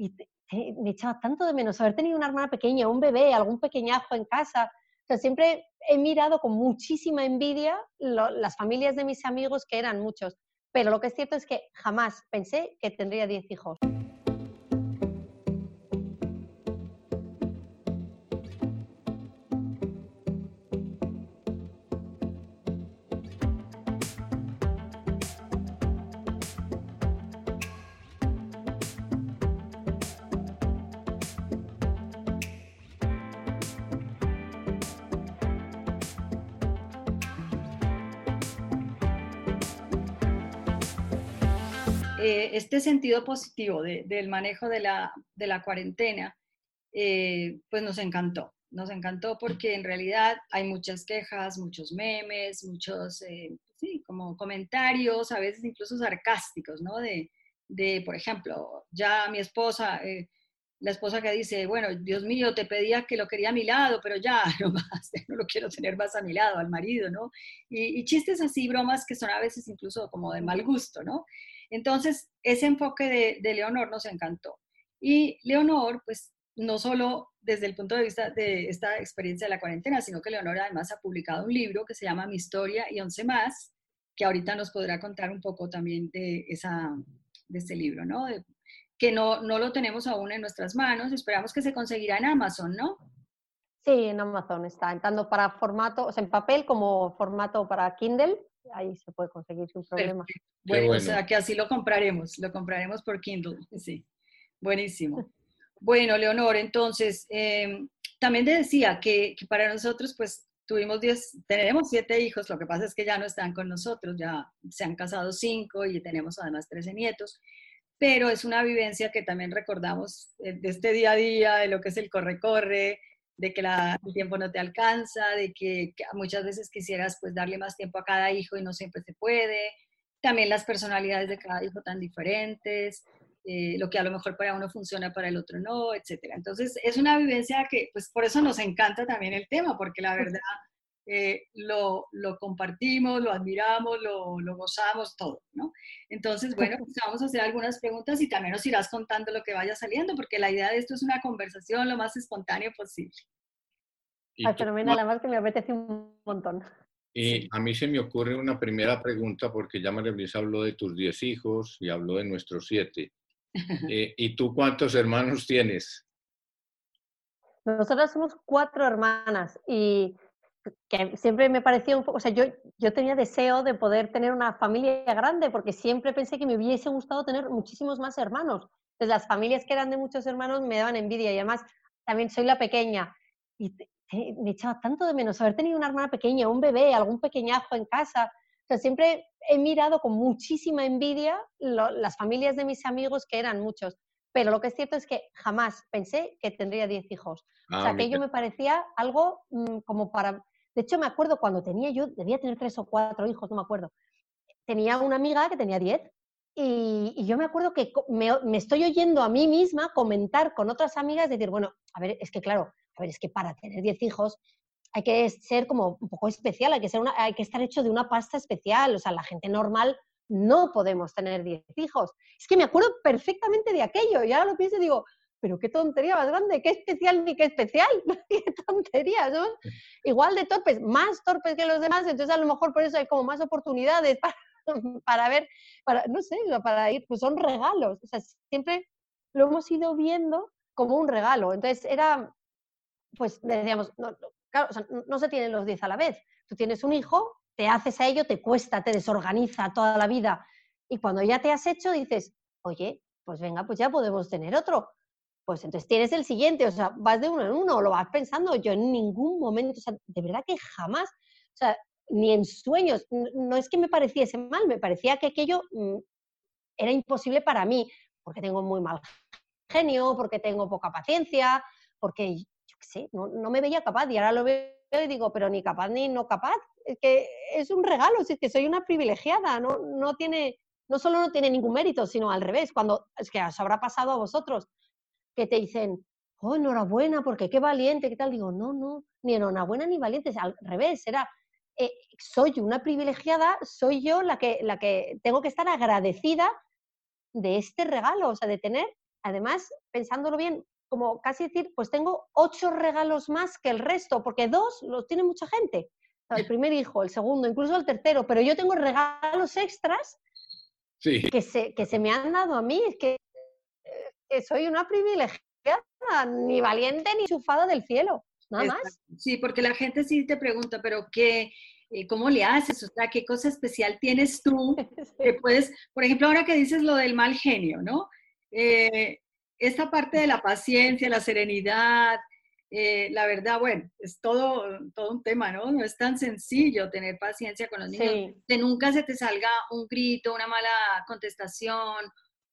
y me echaba tanto de menos haber tenido una hermana pequeña, un bebé, algún pequeñajo en casa. O sea, siempre he mirado con muchísima envidia las familias de mis amigos, que eran muchos. Pero lo que es cierto es que jamás pensé que tendría 10 hijos. Este sentido positivo del manejo de la, cuarentena, eh, pues nos encantó. Nos encantó porque en realidad hay muchas quejas, muchos memes, muchos, eh, sí, como comentarios, a veces incluso sarcásticos, ¿no? De, de por ejemplo, ya mi esposa, la esposa que dice, bueno, Dios mío, te pedía que lo quería a mi lado, pero ya, no más, no lo quiero tener más a mi lado, al marido, ¿no? Y, y chistes así, bromas que son a veces incluso como de mal gusto, ¿no? Entonces, ese enfoque de, Leonor nos encantó. Y Leonor, pues, no solo desde el punto de vista de esta experiencia de la cuarentena, sino que Leonor además ha publicado un libro que se llama Mi historia y once más, que ahorita nos podrá contar un poco también de, esa, de este libro, ¿no? que no, no lo tenemos aún en nuestras manos, esperamos que se conseguirá en Amazon, ¿no? Sí, en Amazon está, tanto para formato, o sea, en papel como formato para Kindle, ahí se puede conseguir sin problema. Bueno, o sea que así lo compraremos, lo compraremos por Kindle, sí. Buenísimo. Bueno, Leonor, entonces, em, también te decía que, para nosotros, pues, tuvimos 10, tenemos siete hijos, lo que pasa es que ya no están con nosotros, ya se han casado cinco y tenemos además 13 nietos, pero es una vivencia que también recordamos eh, de este día a día, de lo que es el corre-corre, de que el tiempo no te alcanza, de que, muchas veces quisieras pues darle más tiempo a cada hijo y no siempre se puede. También las personalidades de cada hijo tan diferentes, eh, lo que a lo mejor para uno funciona, para el otro no, etcétera. Entonces es una vivencia que pues por eso nos encanta también el tema, porque la verdad eh, lo, lo, compartimos, lo admiramos, lo, lo, gozamos, todo, ¿no? Entonces, bueno, pues vamos a hacer algunas preguntas y también nos irás contando lo que vaya saliendo, porque la idea de esto es una conversación lo más espontánea posible. Ah, fenomenal, además que me apetece un montón. Y a mí se me ocurre una primera pregunta, porque ya María Luisa habló de tus diez hijos y habló de nuestros siete. Eh, ¿Y tú cuántos hermanos tienes? Nosotras somos cuatro hermanas y que siempre me parecía un poco, o sea, yo, yo tenía deseo de poder tener una familia grande porque siempre pensé que me hubiese gustado tener muchísimos más hermanos. Entonces las familias que eran de muchos hermanos me daban envidia y además también soy la pequeña y me echaba tanto de menos haber tenido una hermana pequeña, un bebé, algún pequeñajo en casa. O sea, siempre he mirado con muchísima envidia las familias de mis amigos que eran muchos. Pero lo que es cierto es que jamás pensé que tendría 10 hijos. o ah, sea, que ello me parecía algo mm, como para de hecho, me acuerdo cuando tenía yo, debía tener tres o cuatro hijos, no me acuerdo. Tenía una amiga que tenía diez y, yo me acuerdo que me, estoy oyendo a mí misma comentar con otras amigas, decir, bueno, a ver, es que claro, a ver, es que para tener diez hijos hay que ser como un poco especial, hay que, ser una, hay que estar hecho de una pasta especial, o sea, la gente normal no podemos tener diez hijos. Es que me acuerdo perfectamente de aquello, y ahora lo pienso y digo, pero qué tontería más grande, qué especial ni qué especial, qué tontería, ¿no? Igual de torpes, más torpes que los demás, entonces a lo mejor por eso hay como más oportunidades para, ver, para, no sé, para ir, pues son regalos, o sea, siempre lo hemos ido viendo como un regalo, entonces era, pues decíamos, no, claro, o sea, no se tienen los diez a la vez, tú tienes un hijo, te haces a ello, te cuesta, te desorganiza toda la vida, y cuando ya te has hecho dices, oye, pues venga, pues ya podemos tener otro pues entonces tienes el siguiente, o sea, vas de uno en uno, lo vas pensando, yo en ningún momento, o sea, de verdad que jamás, o sea, ni en sueños, no es que me pareciese mal, me parecía que aquello mm, era imposible para mí, porque tengo muy mal genio, porque tengo poca paciencia, porque, yo qué sé, no, no me veía capaz y ahora lo veo y digo, pero ni capaz ni no capaz, es que es un regalo, es que soy una privilegiada, no, no tiene, no solo no tiene ningún mérito, sino al revés, cuando es que os habrá pasado a vosotros, que te dicen, oh, enhorabuena, porque qué valiente, qué tal. Digo, no, no, ni enhorabuena ni valiente, al revés, era, eh, soy una privilegiada, soy yo la que, la que tengo que estar agradecida de este regalo, o sea, de tener, además, pensándolo bien, como casi decir, pues tengo ocho regalos más que el resto, porque dos los tiene mucha gente. El primer hijo, el segundo, incluso el tercero, pero yo tengo regalos extras que, se, que se me han dado a mí. Que, que soy una privilegiada, ni valiente ni chufada del cielo, nada más. Sí, porque la gente sí te pregunta, pero ¿qué, eh, ¿cómo le haces? O sea, ¿qué cosa especial tienes tú que puedes, por ejemplo, ahora que dices lo del mal genio, ¿no? Eh, esta parte de la paciencia, la serenidad, eh, la verdad, bueno, es todo, todo un tema, ¿no? No es tan sencillo tener paciencia con los niños. Que nunca se te salga un grito, una mala contestación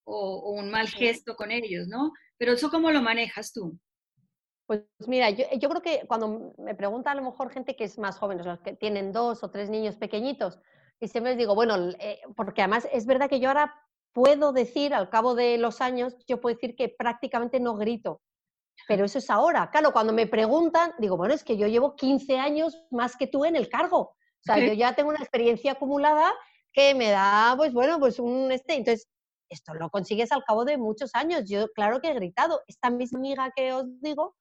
o, un mal gesto con ellos, ¿no? Pero eso, ¿cómo lo manejas tú? Pues mira, yo, yo, creo que cuando me pregunta a lo mejor gente que es más joven, los que tienen dos o tres niños pequeñitos, y siempre les digo, bueno, eh, porque además es verdad que yo ahora puedo decir, al cabo de los años, yo puedo decir que prácticamente no grito. Pero eso es ahora. Claro, cuando me preguntan, digo, bueno, es que yo llevo 15 años más que tú en el cargo. O sea, yo ya tengo una experiencia acumulada que me da, pues bueno, pues un este. Entonces, esto lo consigues al cabo de muchos años. Yo, claro que he gritado. Esta misma amiga que os digo,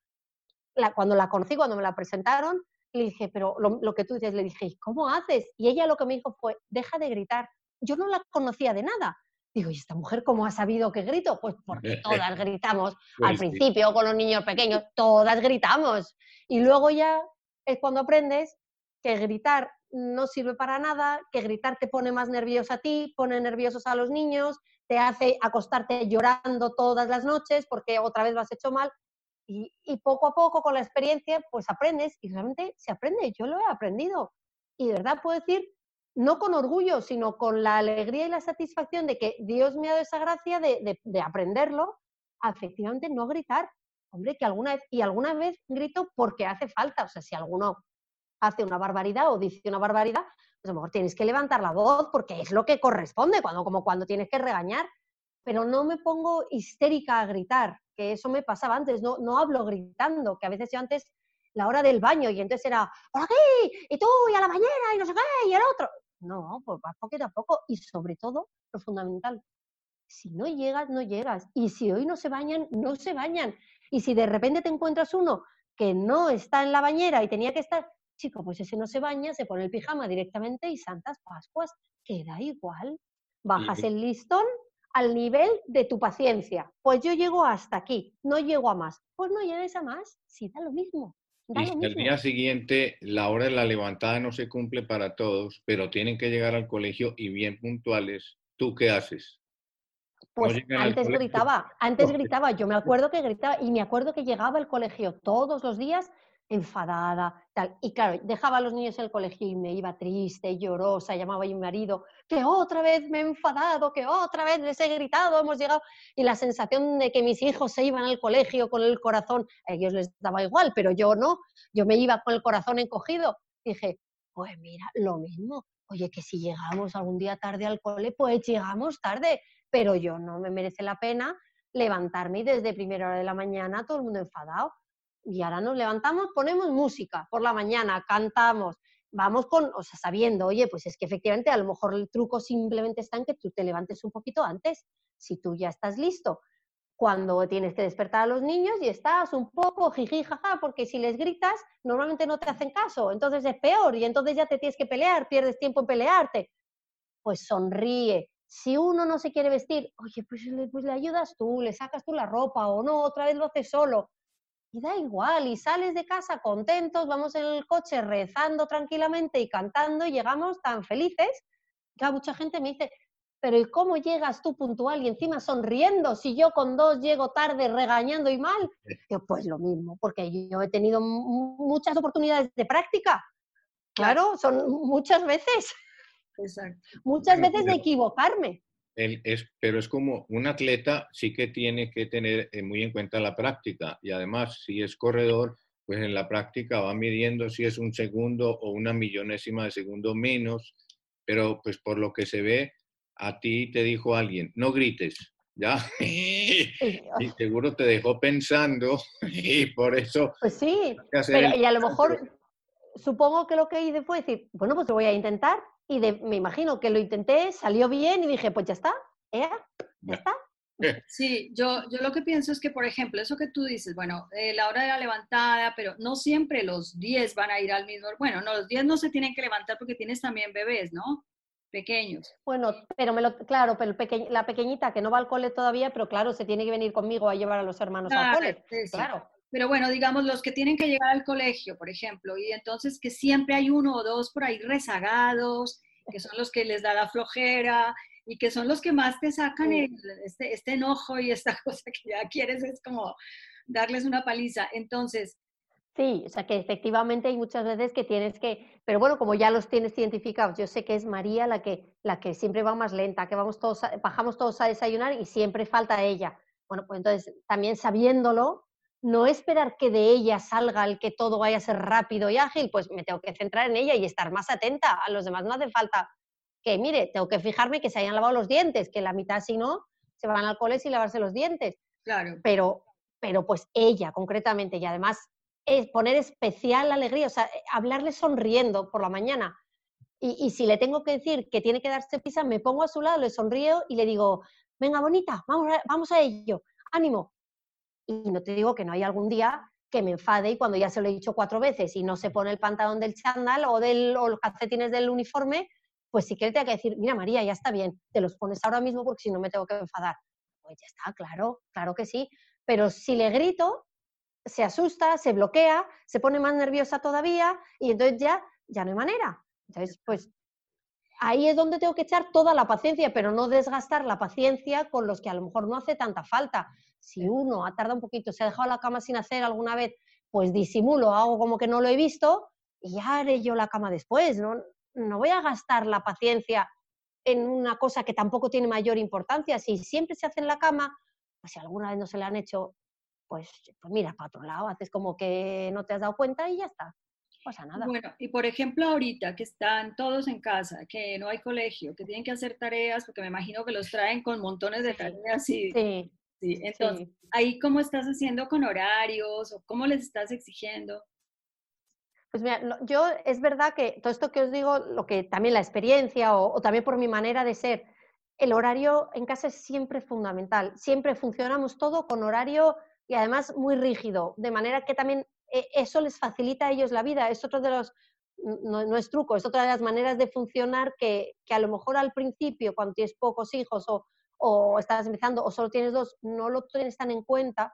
la, cuando la conocí, cuando me la presentaron, le dije, pero lo, lo que tú dices, le dije, ¿cómo haces? Y ella lo que me dijo fue, deja de gritar. Yo no la conocía de nada. Digo, ¿y esta mujer cómo ha sabido que grito? Pues porque todas gritamos. Al pues principio, con los niños pequeños, todas gritamos. Y luego ya es cuando aprendes que gritar no sirve para nada, que gritar te pone más nervioso a ti, pone nerviosos a los niños, te hace acostarte llorando todas las noches porque otra vez lo has hecho mal. Y, poco a poco, con la experiencia, pues aprendes y realmente se aprende. Yo lo he aprendido. Y de verdad puedo decir no con orgullo, sino con la alegría y la satisfacción de que Dios me ha dado esa gracia de, aprenderlo, efectivamente no gritar. Hombre, que alguna vez, y alguna vez grito porque hace falta, o sea, si alguno hace una barbaridad o dice una barbaridad, pues a lo mejor tienes que levantar la voz porque es lo que corresponde, cuando, como cuando tienes que regañar, pero no me pongo histérica a gritar, que eso me pasaba antes, no, no hablo gritando, que a veces yo antes la hora del baño y entonces era, por aquí, y tú, y a la bañera, y no sé qué, y el otro. No, pues vas poquito a poco y sobre todo, lo fundamental, si no llegas, no llegas. Y si hoy no se bañan, no se bañan. Y si de repente te encuentras uno que no está en la bañera y tenía que estar, chico, pues ese no se baña, se pone el pijama directamente y Santas Pascuas, queda igual. Bajas el listón al nivel de tu paciencia. Pues yo llego hasta aquí, no llego a más. Pues no llegues a más, si da lo mismo. Y si al día siguiente la hora de la levantada no se cumple para todos, pero tienen que llegar al colegio y bien puntuales, ¿tú qué haces? Pues antes gritaba, antes gritaba, yo me acuerdo que gritaba y me acuerdo que llegaba al colegio todos los días enfadada, tal. Y claro, dejaba a los niños en el colegio y me iba triste, llorosa, llamaba a mi marido, que otra vez me he enfadado, que otra vez les he gritado, hemos llegado. Y la sensación de que mis hijos se iban al colegio con el corazón, a ellos les daba igual, pero yo no, yo me iba con el corazón encogido. Dije, pues mira, lo mismo. Oye, que si llegamos algún día tarde al cole, pues llegamos tarde, pero yo no me merece la pena levantarme y desde primera hora de la mañana todo el mundo enfadado y ahora nos levantamos, ponemos música por la mañana, cantamos, vamos con, o sea, sabiendo, oye, pues es que efectivamente a lo mejor el truco simplemente está en que tú te levantes un poquito antes, si tú ya estás listo cuando tienes que despertar a los niños y estás un poco jiji jaja, porque si les gritas, normalmente no te hacen caso, entonces es peor y entonces ya te tienes que pelear, pierdes tiempo en pelearte. Pues sonríe. Si uno no se quiere vestir, oye, pues pues le ayudas tú, le sacas tú la ropa o no, otra vez lo haces solo y da igual, y sales de casa contentos, vamos en el coche rezando tranquilamente y cantando y llegamos tan felices que mucha gente me dice, pero ¿y cómo llegas tú puntual y encima sonriendo si yo con dos llego tarde regañando y mal? Yo, pues lo mismo, porque yo he tenido muchas oportunidades de práctica. Claro, son muchas veces. Muchas veces de equivocarme es, pero es como un atleta sí que tiene que tener eh, muy en cuenta la práctica y además si es corredor, pues en la práctica va midiendo si es un segundo o una millonésima de segundo menos, pero pues por lo que se ve, a ti te dijo alguien, no grites, ¿ya? y seguro te dejó pensando y por eso... Pues sí, pero, y a lo mejor supongo que lo que hice fue decir, bueno, pues lo voy a intentar y me imagino que lo intenté, salió bien y dije, pues ya está, ¿eh? ya está. Sí, yo, yo lo que pienso es que, por ejemplo, eso que tú dices, bueno, eh, la hora de la levantada, pero no siempre los 10 van a ir al mismo, bueno, no, los 10 no se tienen que levantar porque tienes también bebés, ¿no? Pequeños. Bueno, pero me lo, claro, pero la pequeñita que no va al cole todavía, pero claro, se tiene que venir conmigo a llevar a los hermanos al cole. Claro. Pero bueno, digamos, los que tienen que llegar al colegio, por ejemplo, y entonces que siempre hay uno o dos por ahí rezagados, que son los que les da la flojera y que son los que más te sacan este, este enojo y esta cosa que ya quieres es como darles una paliza. Entonces... Sí, o sea que efectivamente hay muchas veces que tienes que, pero bueno, como ya los tienes identificados, yo sé que es María la que, la que siempre va más lenta, que vamos todos, bajamos todos a desayunar y siempre falta ella. Bueno, pues entonces también sabiéndolo, no esperar que de ella salga el que todo vaya a ser rápido y ágil, pues me tengo que centrar en ella y estar más atenta. A los demás no hace falta que, mire, tengo que fijarme que se hayan lavado los dientes, que la mitad si no, se van al cole sin lavarse los dientes. Claro. Pero, pero pues ella concretamente, y además es poner especial alegría, o sea, hablarle sonriendo por la mañana. Y, si le tengo que decir que tiene que darse pisa, me pongo a su lado, le sonrío y le digo, venga, bonita, vamos vamos a ello, ánimo, y no te digo que no hay algún día que me enfade y cuando ya se lo he dicho cuatro veces y no se pone el pantalón del chándal o, del, los calcetines del uniforme, pues sí que te hay que decir, mira María, ya está bien, te los pones ahora mismo porque si no me tengo que enfadar. Pues ya está, claro, claro que sí. Pero si le grito, se asusta, se bloquea, se pone más nerviosa todavía y entonces ya, ya no hay manera. Entonces, pues ahí es donde tengo que echar toda la paciencia, pero no desgastar la paciencia con los que a lo mejor no hace tanta falta. Si uno ha tardado un poquito, se ha dejado la cama sin hacer alguna vez, pues disimulo, hago como que no lo he visto y ya haré yo la cama después. No, no voy a gastar la paciencia en una cosa que tampoco tiene mayor importancia. Si siempre se hace en la cama, pues si alguna vez no se le han hecho, pues, pues mira para otro lado, haces como que no te has dado cuenta y ya está pasa nada. Bueno, y por ejemplo ahorita que están todos en casa, que no hay colegio, que tienen que hacer tareas, porque me imagino que los traen con montones de tareas y... Sí. Sí, entonces, ¿ahí cómo estás haciendo con horarios o cómo les estás exigiendo? Pues mira, yo es verdad que todo esto que os digo, lo que también la experiencia o, o, también por mi manera de ser, el horario en casa es siempre fundamental. Siempre funcionamos todo con horario y además muy rígido, de manera que también e, eso les facilita a ellos la vida. Es otro de los, no, es truco, es otra de las maneras de funcionar que, a lo mejor al principio, cuando tienes pocos hijos o, o estás empezando o solo tienes dos, no lo tienes tan en cuenta,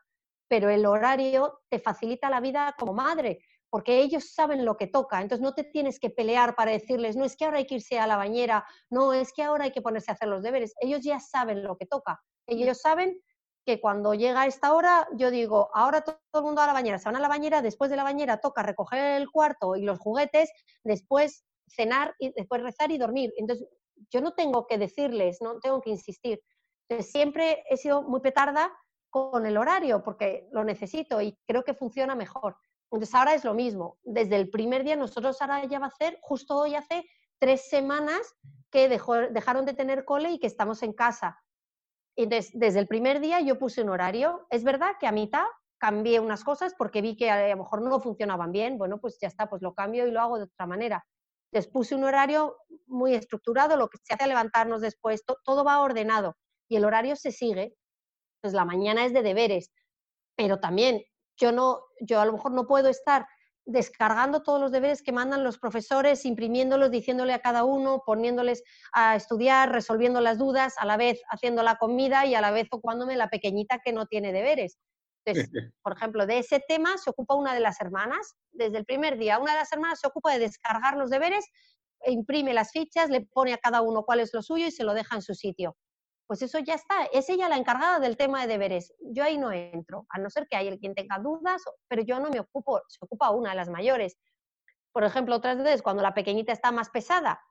pero el horario te facilita la vida como madre, porque ellos saben lo que toca, entonces no te tienes que pelear para decirles, no es que ahora hay que irse a la bañera, no es que ahora hay que ponerse a hacer los deberes, ellos ya saben lo que toca, ellos saben que cuando llega esta hora, yo digo, ahora todo el mundo a la bañera, se van a la bañera, después de la bañera toca recoger el cuarto y los juguetes, después cenar y después rezar y dormir. Entonces, yo no tengo que decirles, no tengo que insistir. siempre he sido muy petarda con el horario porque lo necesito y creo que funciona mejor. Entonces, ahora es lo mismo. Desde el primer día, nosotros ahora ya va a hacer, justo hoy hace tres semanas que dejaron de tener cole y que estamos en casa entonces, desde el primer día yo puse un horario. Es verdad que a mitad cambié unas cosas porque vi que a lo mejor no funcionaban bien. Bueno, pues ya está, pues lo cambio y lo hago de otra manera. Les puse un horario muy estructurado, lo que se hace levantarnos después, todo va ordenado y el horario se sigue. Pues la mañana es de deberes, pero también yo no, yo a lo mejor no puedo estar descargando todos los deberes que mandan los profesores, imprimiéndolos, diciéndole a cada uno, poniéndoles a estudiar, resolviendo las dudas, a la vez haciendo la comida y a la vez ocupándome la pequeñita que no tiene deberes. Entonces, por ejemplo, de ese tema se ocupa una de las hermanas, desde el primer día, una de las hermanas se ocupa de descargar los deberes, imprime las fichas, le pone a cada uno cuál es lo suyo y se lo deja en su sitio pues eso ya está, es ella la encargada del tema de deberes. Yo ahí no entro, a no ser que haya quien tenga dudas, pero yo no me ocupo, se ocupa una de las mayores. Por ejemplo, otras veces cuando la pequeñita está más pesada,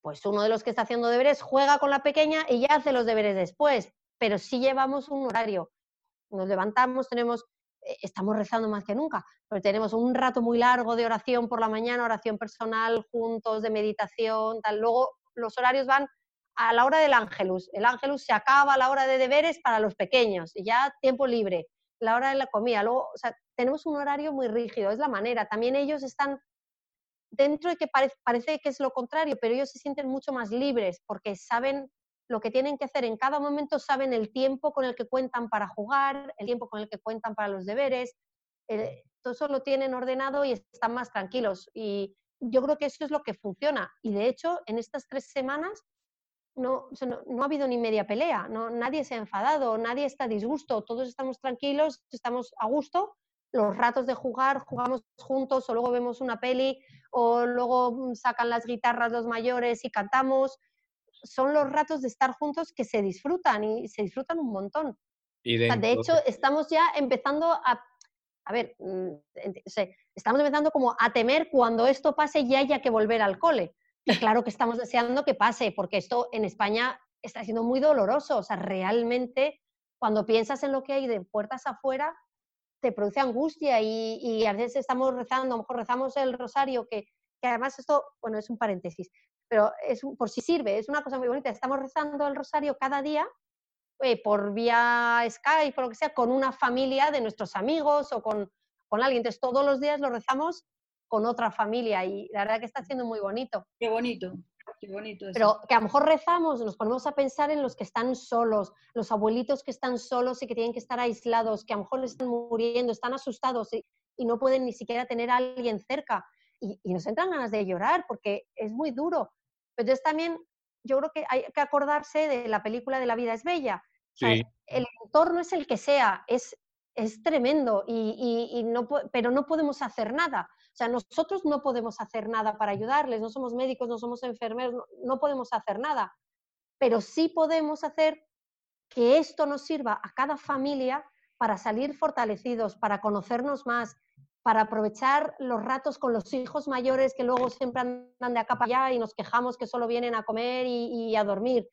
pues uno de los que está haciendo deberes juega con la pequeña y ya hace los deberes después, pero sí llevamos un horario. Nos levantamos, tenemos, eh, estamos rezando más que nunca, pero tenemos un rato muy largo de oración por la mañana, oración personal, juntos, de meditación, tal. Luego los horarios van a la hora del ángelus. El ángelus se acaba a la hora de deberes para los pequeños, y ya tiempo libre, la hora de la comida. Luego, o sea, tenemos un horario muy rígido, es la manera. También ellos están dentro de que parece, parece que es lo contrario, pero ellos se sienten mucho más libres porque saben lo que tienen que hacer en cada momento, saben el tiempo con el que cuentan para jugar, el tiempo con el que cuentan para los deberes, eh, todo eso lo tienen ordenado y están más tranquilos. Y yo creo que eso es lo que funciona. Y de hecho, en estas tres semanas no, no, ha habido ni media pelea, no, nadie se ha enfadado, nadie está a disgusto, todos estamos tranquilos, estamos a gusto. Los ratos de jugar, jugamos juntos o luego vemos una peli o luego sacan las guitarras los mayores y cantamos. Son los ratos de estar juntos que se disfrutan y se disfrutan un montón. de hecho, estamos ya empezando a a ver, mm, estamos empezando como a temer cuando esto pase y haya que volver al cole. Y claro que estamos deseando que pase, porque esto en España está siendo muy doloroso. O sea, realmente cuando piensas en lo que hay de puertas afuera, te produce angustia y, a veces estamos rezando, a lo mejor rezamos el rosario, que, además esto, bueno, es un paréntesis, pero es por si sirve, es una cosa muy bonita. Estamos rezando el rosario cada día eh, por vía Skype, por lo que sea, con una familia de nuestros amigos o con, con alguien. Entonces, todos los días lo rezamos con otra familia y la verdad que está siendo muy bonito. Qué bonito. Qué bonito Pero que a lo mejor rezamos, nos ponemos a pensar en los que están solos, los abuelitos que están solos y que tienen que estar aislados, que a lo mejor están muriendo, están asustados y, y no pueden ni siquiera tener a alguien cerca. Y, y, nos entran ganas de llorar porque es muy duro. Entonces también yo creo que hay que acordarse de la película de La vida es bella, el entorno es el que sea, es, es tremendo, y, no, pero no podemos hacer nada. O sea, nosotros no podemos hacer nada para ayudarles, no somos médicos, no somos enfermeros, no, podemos hacer nada, pero sí podemos hacer que esto nos sirva a cada familia para salir fortalecidos, para conocernos más, para aprovechar los ratos con los hijos mayores que luego siempre andan de acá para allá y nos quejamos que solo vienen a comer y, a dormir.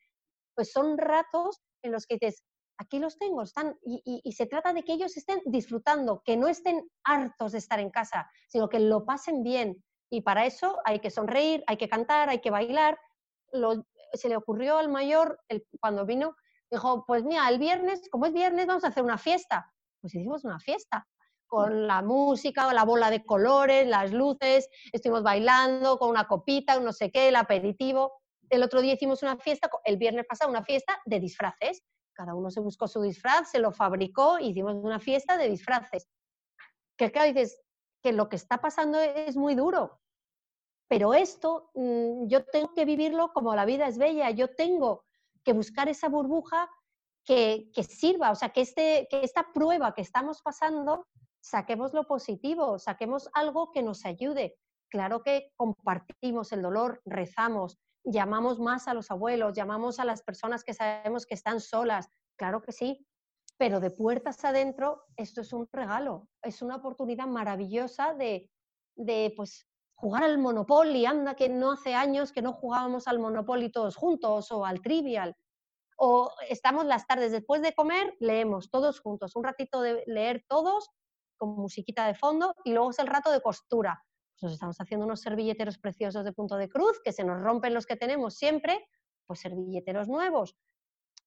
Pues son ratos en los que dices, aquí los tengo, están, y, se trata de que ellos estén disfrutando, que no estén hartos de estar en casa, sino que lo pasen bien. Y para eso hay que sonreír, hay que cantar, hay que bailar. se le ocurrió al mayor, cuando vino, dijo, pues mira, el viernes, como es viernes, vamos a hacer una fiesta. Pues hicimos una fiesta con la música, la bola de colores, las luces, estuvimos bailando con una copita, no sé qué, el aperitivo. El otro día hicimos una fiesta, el viernes pasado, una fiesta de disfraces. Cada uno se buscó su disfraz, se lo fabricó, hicimos una fiesta de disfraces. Que claro, dices que lo que está pasando es muy duro. Pero esto mm, yo tengo que vivirlo como la vida es bella. Yo tengo que buscar esa burbuja que, que sirva, o sea, que, este, que esta prueba que estamos pasando, saquemos lo positivo, saquemos algo que nos ayude. Claro que compartimos el dolor, rezamos, llamamos más a los abuelos, llamamos a las personas que sabemos que están solas, claro que sí, pero de puertas adentro esto es un regalo, es una oportunidad maravillosa de, de pues jugar al Monopoly, anda que no hace años que no jugábamos al Monopoly todos juntos o al Trivial. O estamos las tardes después de comer, leemos todos juntos, un ratito de leer todos con musiquita de fondo y luego es el rato de costura nos estamos haciendo unos servilleteros preciosos de punto de cruz, que se nos rompen los que tenemos siempre, pues servilleteros nuevos,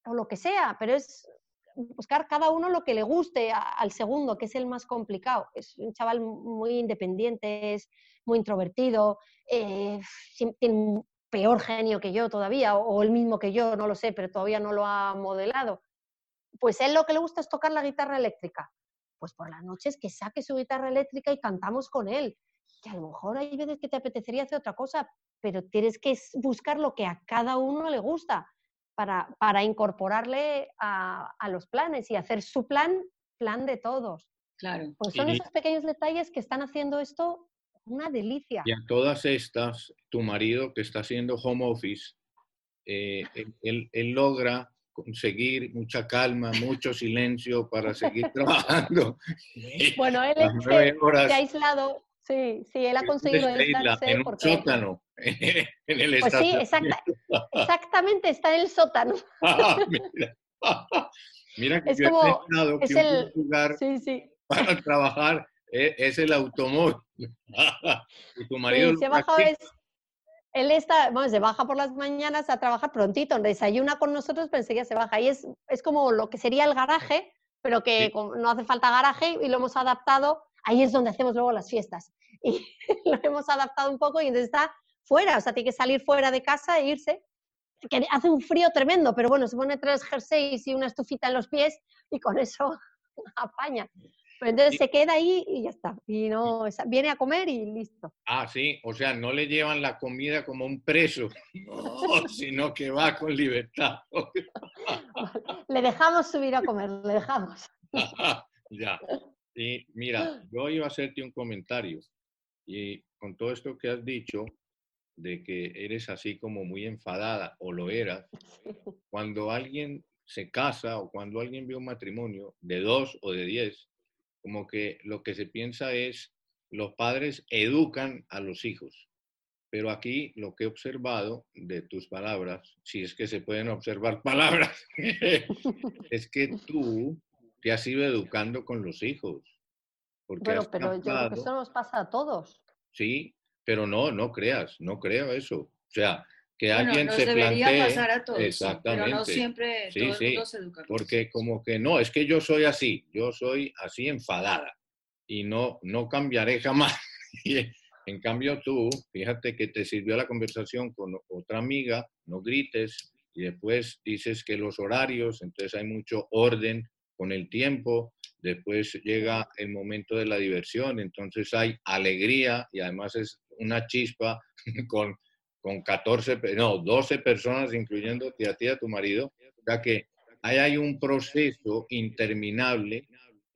o lo que sea, pero es buscar cada uno lo que le guste al segundo, que es el más complicado. Es un chaval muy independiente, es muy introvertido, eh, tiene un peor genio que yo todavía, o, el mismo que yo, no lo sé, pero todavía no lo ha modelado. Pues él lo que le gusta es tocar la guitarra eléctrica. Pues por las noches que saque su guitarra eléctrica y cantamos con él que a lo mejor hay veces que te apetecería hacer otra cosa, pero tienes que buscar lo que a cada uno le gusta para, para incorporarle a, a, los planes y hacer su plan, plan de todos. Claro. Pues son esos pequeños detalles que están haciendo esto una delicia. Y a todas estas, tu marido que está haciendo home office, eh, él, él, logra conseguir mucha calma, mucho silencio para seguir trabajando. Bueno, él se ha aislado, Sí, sí, él ha conseguido aislarse. En un sótano, en el Pues sí, exactamente, está en el sótano. Ah, mira. que es como, que es el, lugar sí, sí. para trabajar eh, es, el automóvil. y tu marido sí, se baja, es, él está, bueno, se baja por las mañanas a trabajar prontito, desayuna con nosotros, pero enseguida se baja. Y es, es como lo que sería el garaje, pero que no hace falta garaje y lo hemos adaptado ahí es donde hacemos luego las fiestas. Y lo hemos adaptado un poco y entonces está fuera, o sea, tiene que salir fuera de casa e irse. que hace un frío tremendo, pero bueno, se pone tres jerseys y una estufita en los pies y con eso apaña. Entonces se queda ahí y ya está. Y no, viene a comer y listo. Ah, sí, o sea, no le llevan la comida como un preso, sino que va con libertad. le dejamos subir a comer, le dejamos. ya. Y mira, yo iba a hacerte un comentario. Y con todo esto que has dicho, de que eres así como muy enfadada o lo eras, cuando alguien se casa o cuando alguien ve un matrimonio de dos o de diez, como que lo que se piensa es los padres educan a los hijos. Pero aquí lo que he observado de tus palabras, si es que se pueden observar palabras, es que tú te has ido educando con los hijos. bueno, pero yo creo que eso nos pasa a todos. Sí, pero no, no creas, no creo eso. O sea, que alguien nos se debería plantee. pasar a todos, Exactamente. pero no siempre Sí, todo el sí, mundo se educa. con Porque como que no, es que yo soy así, yo soy así enfadada y no, no cambiaré jamás. Y en cambio tú, fíjate que te sirvió la conversación con otra amiga, no grites y después dices que los horarios, entonces hay mucho orden con el tiempo, después llega el momento de la diversión, entonces hay alegría y además es una chispa con, con 14, pe- no, 12 personas, incluyéndote a ti a tu marido. O sea que ahí hay un proceso interminable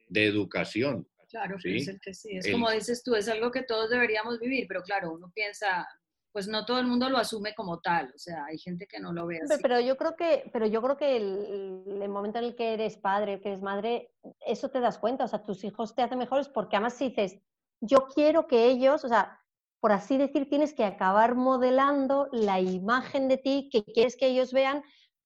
de educación. Claro, Sí, es, el que sí. es el- como dices tú, es algo que todos deberíamos vivir, pero claro, uno piensa, pues no todo el mundo lo asume como tal, o sea, hay gente que no lo ve así. Pero yo creo que, pero yo creo que el, el momento en el que eres padre, que eres madre, eso te das cuenta, o sea, tus hijos te hacen mejores porque además si dices, yo quiero que ellos, o sea, por así decir, tienes que acabar modelando la imagen de ti que quieres que ellos vean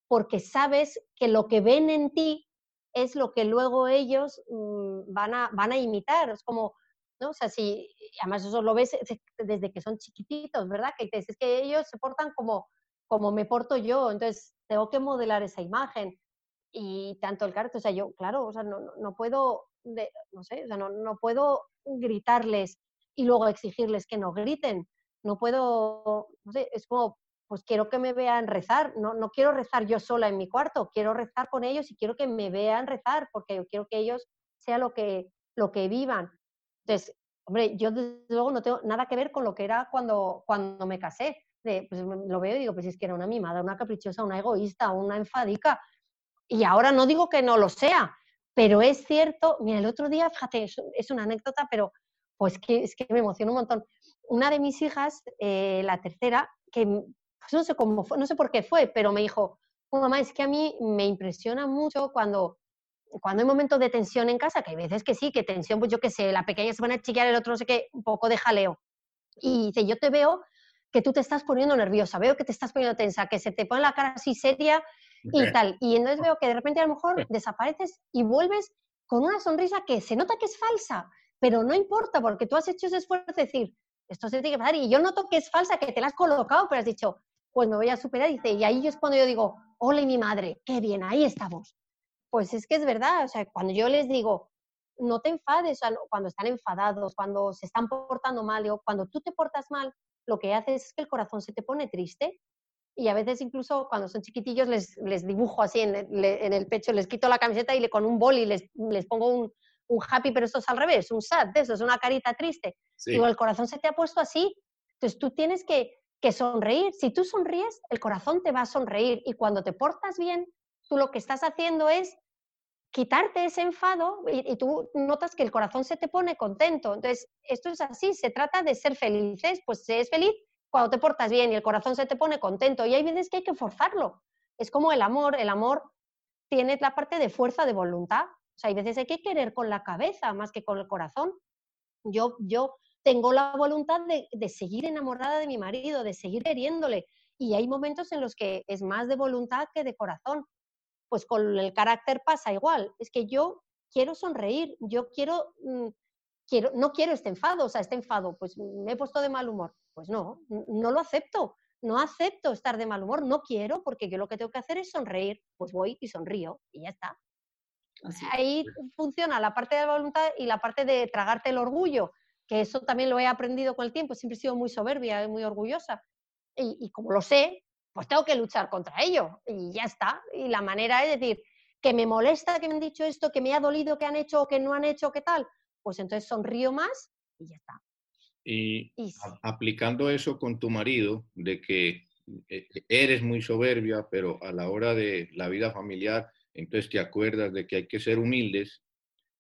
porque sabes que lo que ven en ti es lo que luego ellos mm, van, a, van a imitar. Es como, ¿no? O sea, si, además eso lo ves desde que son chiquititos, ¿verdad? Que es que ellos se portan como, como me porto yo, entonces tengo que modelar esa imagen. Y tanto el carácter, o sea, yo, claro, o sea, no, no- puedo, no sé, o sea, no, no puedo gritarles y luego exigirles que no griten. No puedo, no sé, es como, pues quiero que me vean rezar, no, no quiero rezar yo sola en mi cuarto, quiero rezar con ellos y quiero que me vean rezar, porque yo quiero que ellos sea lo que, lo que vivan. Entonces, hombre, yo desde luego no tengo nada que ver con lo que era cuando, cuando me casé. De, pues lo veo y digo, pues es que era una mimada, una caprichosa, una egoísta, una enfadica. Y ahora no digo que no lo sea, pero es cierto, mira, el otro día, fíjate, es una anécdota, pero pues que, es que me emociona un montón. Una de mis hijas, eh, la tercera, que pues no sé cómo fue, no sé por qué fue, pero me dijo, "Oh, mamá, es que a mí me impresiona mucho cuando, cuando hay momentos de tensión en casa, que hay veces que sí, que tensión, pues yo qué sé, la pequeña se van a chillar, el otro no sé qué, un poco de jaleo. Y dice, yo te veo que tú te estás poniendo nerviosa, veo que te estás poniendo tensa, que se te pone la cara así seria y tal. Y entonces veo que de repente a lo mejor desapareces y vuelves con una sonrisa que se nota que es falsa, pero no importa porque tú has hecho ese esfuerzo de decir, esto se tiene que pasar y yo noto que es falsa, que te la has colocado, pero has dicho, pues me voy a superar y, ahí es cuando yo digo, hola mi madre, qué bien, ahí estamos. Pues es que es verdad, o sea, cuando yo les digo, no te enfades, o cuando están enfadados, cuando se están portando mal, digo, cuando tú te portas mal, lo que haces es que el corazón se te pone triste y a veces incluso cuando son chiquitillos les, les dibujo así en el, le- en el pecho, les quito la camiseta y le, con un boli les, les pongo un, un happy, pero esto es al revés, un sad, de eso, es una carita triste. Sí. Digo, el corazón se te ha puesto así, entonces tú tienes que, que sonreír. Si tú sonríes, el corazón te va a sonreír y cuando te portas bien, tú lo que estás haciendo es quitarte ese enfado y, y tú notas que el corazón se te pone contento. Entonces, esto es así, se trata de ser felices, pues se es feliz cuando te portas bien y el corazón se te pone contento. Y hay veces que hay que forzarlo. Es como el amor, el amor tiene la parte de fuerza de voluntad. O sea, hay veces hay que querer con la cabeza más que con el corazón. Yo, yo tengo la voluntad de, de seguir enamorada de mi marido, de seguir queriéndole. Y hay momentos en los que es más de voluntad que de corazón. Pues con el carácter pasa igual. Es que yo quiero sonreír, yo quiero, mm, quiero, no quiero este enfado, o sea, este enfado, pues me he puesto de mal humor. Pues no, no lo acepto. No acepto estar de mal humor, no quiero, porque yo lo que tengo que hacer es sonreír. Pues voy y sonrío y ya está. Así. Ahí funciona la parte de la voluntad y la parte de tragarte el orgullo, que eso también lo he aprendido con el tiempo. Siempre he sido muy soberbia y muy orgullosa. Y, y como lo sé, pues tengo que luchar contra ello y ya está. Y la manera es decir, que me molesta que me han dicho esto, que me ha dolido que han hecho o que no han hecho, ¿qué tal? Pues entonces sonrío más y ya está. Y, aplicando eso con tu marido, de que eh, eres muy soberbia, pero a la hora de la vida familiar, entonces te acuerdas de que hay que ser humildes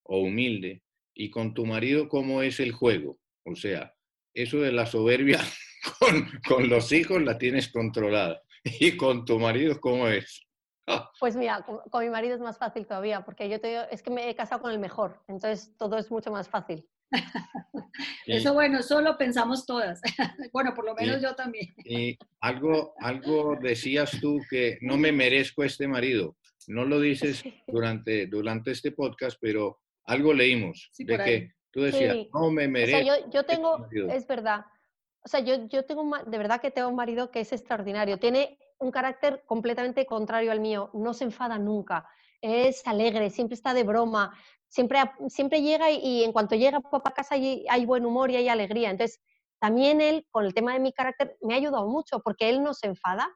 o humilde. Y con tu marido, ¿cómo es el juego? O sea, eso de la soberbia con, los hijos la tienes controlada. ¿Y con tu marido cómo es? Pues mira, con, mi marido es más fácil todavía, porque yo te, es que me he casado con el mejor, entonces todo es mucho más fácil. Eso bueno, solo pensamos todas. bueno, por lo menos yo también. Y algo, algo decías tú que no me merezco este marido. No lo dices durante, durante este podcast, pero algo leímos de que tú decías, no me merezco. yo, yo este tengo, es verdad, o sea, yo, yo tengo, de verdad que tengo un marido que es extraordinario. Tiene un carácter completamente contrario al mío. No se enfada nunca. Es alegre, siempre está de broma. Siempre, siempre llega y, en cuanto llega a casa hay, hay buen humor y hay alegría. Entonces, también él, con el tema de mi carácter, me ha ayudado mucho porque él no se enfada.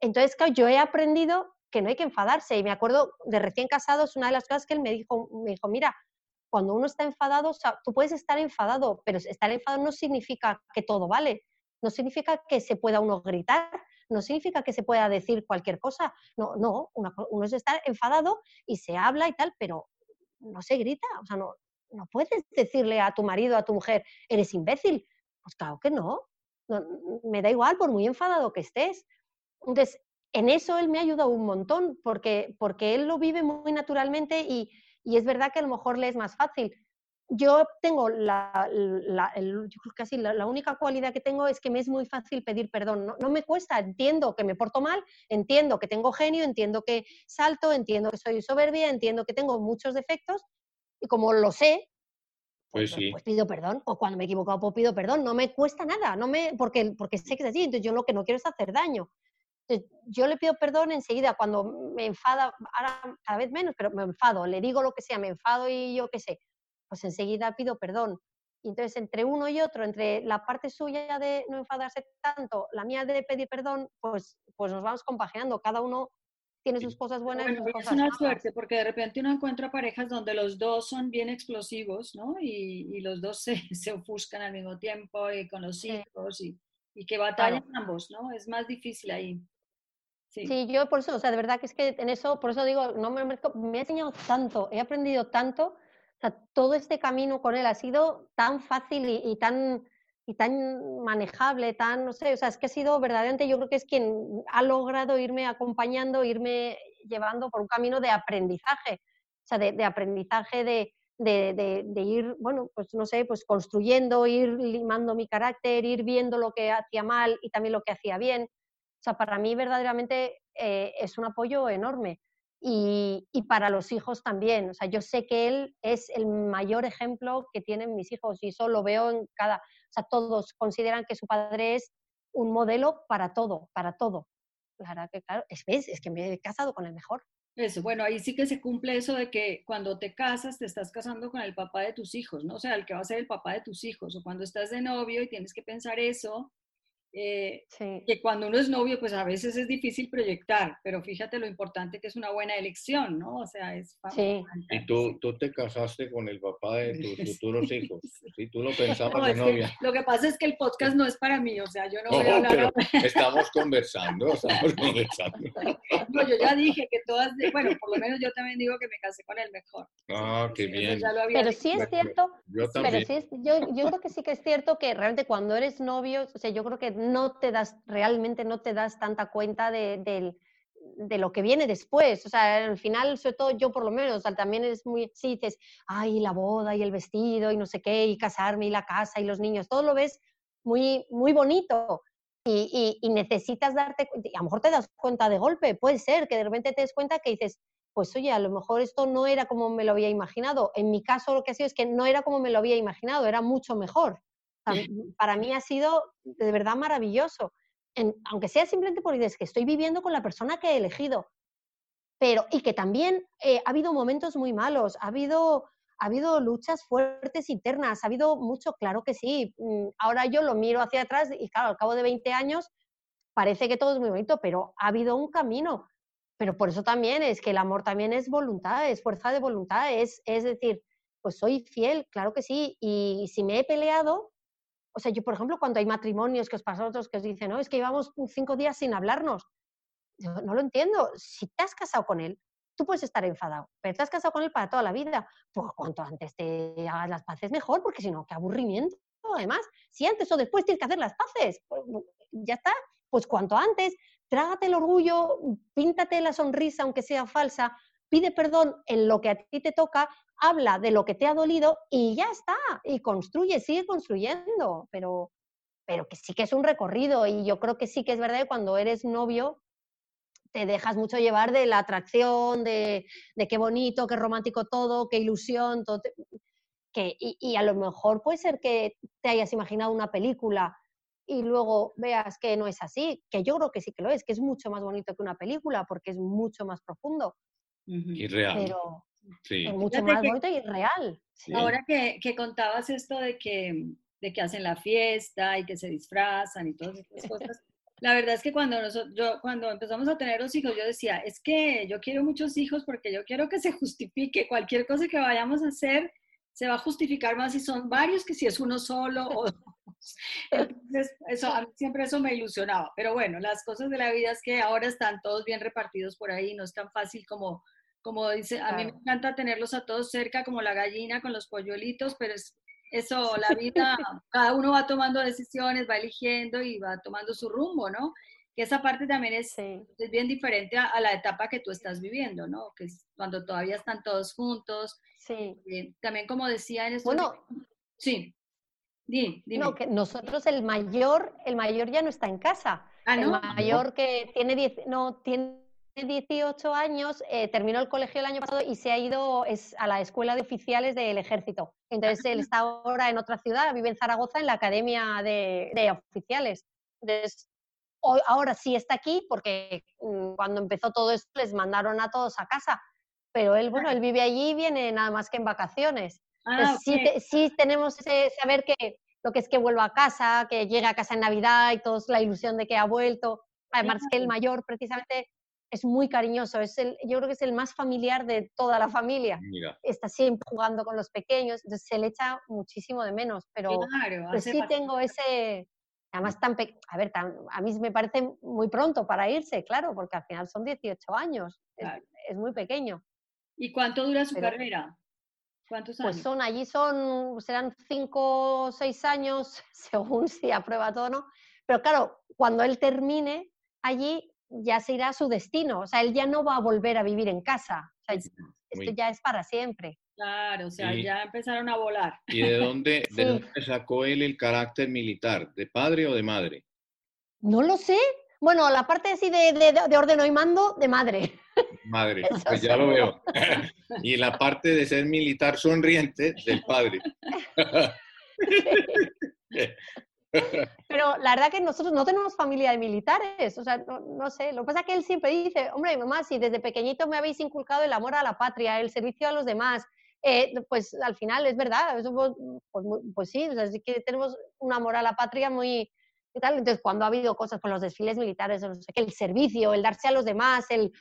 Entonces, claro, yo he aprendido que no hay que enfadarse. Y me acuerdo de recién casados, una de las cosas que él me dijo, me dijo, mira, cuando uno está enfadado, tú puedes estar enfadado, pero estar enfadado no significa que todo vale, no significa que se pueda uno gritar, no significa que se pueda decir cualquier cosa, no, no, uno es estar enfadado y se habla y tal, pero no se grita, o sea, no, no puedes decirle a tu marido, a tu mujer, eres imbécil, pues claro que no, no me da igual por muy enfadado que estés. Entonces, en eso él me ha ayudado un montón, porque, porque él lo vive muy naturalmente y, y es verdad que a lo mejor le es más fácil. Yo tengo la, la yo creo que casi la, única cualidad que tengo es que me es muy fácil pedir perdón. No, me cuesta, entiendo que me porto mal, entiendo que tengo genio, entiendo que salto, entiendo que soy soberbia, entiendo que tengo muchos defectos y como lo sé, pues, pues, pues pido perdón. O cuando me he equivocado, pues pido perdón. No me cuesta nada, no me, porque, porque sé que es así. Entonces yo lo que no quiero es hacer daño yo le pido perdón enseguida cuando me enfada, ahora cada vez menos, pero me enfado, le digo lo que sea, me enfado y yo qué sé, pues enseguida pido perdón. Y entonces, entre uno y otro, entre la parte suya de no enfadarse tanto, la mía de pedir perdón, pues, pues nos vamos compaginando. Cada uno tiene sus cosas buenas y sus cosas Es una suerte, porque de repente uno encuentra parejas donde los dos son bien explosivos, ¿no? Y, y los dos se, se, ofuscan al mismo tiempo y con los hijos y, y que batallan ambos, ¿no? Es más difícil ahí. Sí. yo por eso, o sea, de verdad que es que en eso, por eso digo, no me, me ha enseñado tanto, he aprendido tanto, o sea, todo este camino con él ha sido tan fácil y, tan y tan manejable, tan, no sé, o sea, es que ha sido verdaderamente, yo creo que es quien ha logrado irme acompañando, irme llevando por un camino de aprendizaje, o sea, de, aprendizaje de, de, de, ir, bueno, pues no sé, pues construyendo, ir limando mi carácter, ir viendo lo que hacía mal y también lo que hacía bien. Sea, para mí verdaderamente eh, es un apoyo enorme. Y, para los hijos también. O sea, yo sé que él es el mayor ejemplo que tienen mis hijos y eso lo veo en cada... O sea, todos consideran que su padre es un modelo para todo, para todo. Claro que, claro, es, es que me he casado con el mejor. Eso, bueno, ahí sí que se cumple eso de que cuando te casas te estás casando con el papá de tus hijos, ¿no? O sea, el que va a ser el papá de tus hijos. O cuando estás de novio y tienes que pensar eso, eh, que cuando uno es novio, pues a veces es difícil proyectar, pero fíjate lo importante que es una buena elección, ¿no? O sea, es... Sí. Y tú, tú te casaste con el papá de tus futuros hijos, ¿sí? Tú lo pensabas de novia. lo que pasa es que el podcast no es para mí, o sea, yo no voy a hablar... estamos conversando, estamos conversando. No, yo ya dije que todas, bueno, por lo menos yo también digo que me casé con el mejor. Ah, qué bien. Pero sí es cierto, yo, también. Pero sí yo, yo creo que sí que es cierto que realmente cuando eres novio, o sea, yo creo que no te das, realmente no te das tanta cuenta de, lo que viene después. O sea, al final, sobre todo yo por lo menos, también es muy, sí, dices, ay, la boda y el vestido y no sé qué, y casarme y la casa y los niños, todo lo ves muy, muy bonito. Y, necesitas darte, y a lo mejor te das cuenta de golpe, puede ser que de repente te des cuenta que dices, pues oye, a lo mejor esto no era como me lo había imaginado. En mi caso lo que ha sido es que no era como me lo había imaginado, era mucho mejor. Para mí ha sido de verdad maravilloso. aunque sea simplemente porque es que estoy viviendo con la persona que he elegido. Pero, y que también eh, ha habido momentos muy malos, ha habido, ha habido luchas fuertes internas, ha habido mucho, claro que sí. Mm, ahora yo lo miro hacia atrás y claro, al cabo de 20 años, parece que todo es muy bonito, pero ha habido un camino. Pero por eso también es que el amor también es voluntad, es fuerza de voluntad, es, es decir, pues soy fiel, claro que sí, y si me he peleado, o sea, yo por ejemplo, cuando hay matrimonios que os pasa otros que os dicen, no, es que llevamos cinco días sin hablarnos, yo no lo entiendo, si te has casado con él, tú puedes estar enfadado, pero te has casado con él para toda la vida, pues cuanto antes te hagas las paces mejor, porque si no, qué aburrimiento. Además, si antes o después tienes que hacer las paces, pues, ya está, pues cuanto antes, trágate el orgullo, píntate la sonrisa, aunque sea falsa, pide perdón en lo que a ti te toca, habla de lo que te ha dolido y ya está, y construye, sigue construyendo, pero, pero que sí que es un recorrido y yo creo que sí que es verdad que cuando eres novio te dejas mucho llevar de la atracción, de, de qué bonito, qué romántico todo, qué ilusión, todo, que, y, y, a lo mejor puede ser que te hayas imaginado una película y luego veas que no es así, que yo creo que sí que lo es, que es mucho más bonito que una película porque es mucho más profundo. Y real. Pero sí. es mucho más bonito y real. Sí. Ahora que, que, contabas esto de que, de que hacen la fiesta y que se disfrazan y todas estas cosas, la verdad es que cuando, nosotros, yo, cuando empezamos a tener los hijos, yo decía, es que yo quiero muchos hijos porque yo quiero que se justifique cualquier cosa que vayamos a hacer, se va a justificar más si son varios que si es uno solo o Entonces, eso, a mí siempre eso me ilusionaba. Pero bueno, las cosas de la vida es que ahora están todos bien repartidos por ahí, no es tan fácil como, como dice, a mí me encanta tenerlos a todos cerca como la gallina con los polluelitos, pero es, eso, la vida, cada uno va tomando decisiones, va eligiendo y va tomando su rumbo, ¿no? Que esa parte también es, sí. es bien diferente a, a, la etapa que tú estás viviendo, ¿no? Que es cuando todavía están todos juntos. Sí. Eh, también como decía en estos Bueno, sí. Dime, dime. No, que nosotros el mayor, el mayor ya no está en casa. ¿Ah, no? El mayor que tiene, diez, no, tiene 18 años, eh, terminó el colegio el año pasado y se ha ido es, a la escuela de oficiales del ejército. Entonces él está ahora en otra ciudad, vive en Zaragoza, en la academia de, de oficiales. Entonces, hoy, ahora sí está aquí porque mmm, cuando empezó todo esto les mandaron a todos a casa. Pero él, bueno, él vive allí y viene nada más que en vacaciones. Ah, sí, te, sí, tenemos ese saber que lo que es que vuelva a casa, que llegue a casa en Navidad y todos la ilusión de que ha vuelto. Además que el mayor precisamente es muy cariñoso, es el, yo creo que es el más familiar de toda la familia. Mira. Está siempre jugando con los pequeños, entonces se le echa muchísimo de menos, pero, claro, pero sí tengo ese, además tan, pe... a ver, tan, a mí me parece muy pronto para irse, claro, porque al final son 18 años, claro. es, es, muy pequeño. ¿Y cuánto dura su pero, carrera? ¿Cuántos años? Pues son, allí son, serán cinco o seis años, según si aprueba todo o no. Pero claro, cuando él termine allí, ya se irá a su destino. O sea, él ya no va a volver a vivir en casa. O sea, esto ya es para siempre. Claro, o sea, y, ya empezaron a volar. ¿Y de dónde, sí. de dónde sacó él el carácter militar? ¿De padre o de madre? No lo sé. Bueno, la parte así de, de, de ordeno y mando, de madre. Madre, pues ya lo veo. y la parte de ser militar sonriente del padre. Pero la verdad que nosotros no tenemos familia de militares, o sea, no, no, sé, lo que pasa es que él siempre dice, hombre, mamá, si desde pequeñito me habéis inculcado el amor a la patria, el servicio a los demás, eh, pues al final es verdad, eso, pues, pues, pues, sí, o sea, sí que tenemos un amor a la patria muy, y tal. Entonces, cuando ha habido cosas con los desfiles militares, no sé, el servicio, el darse a los demás, el,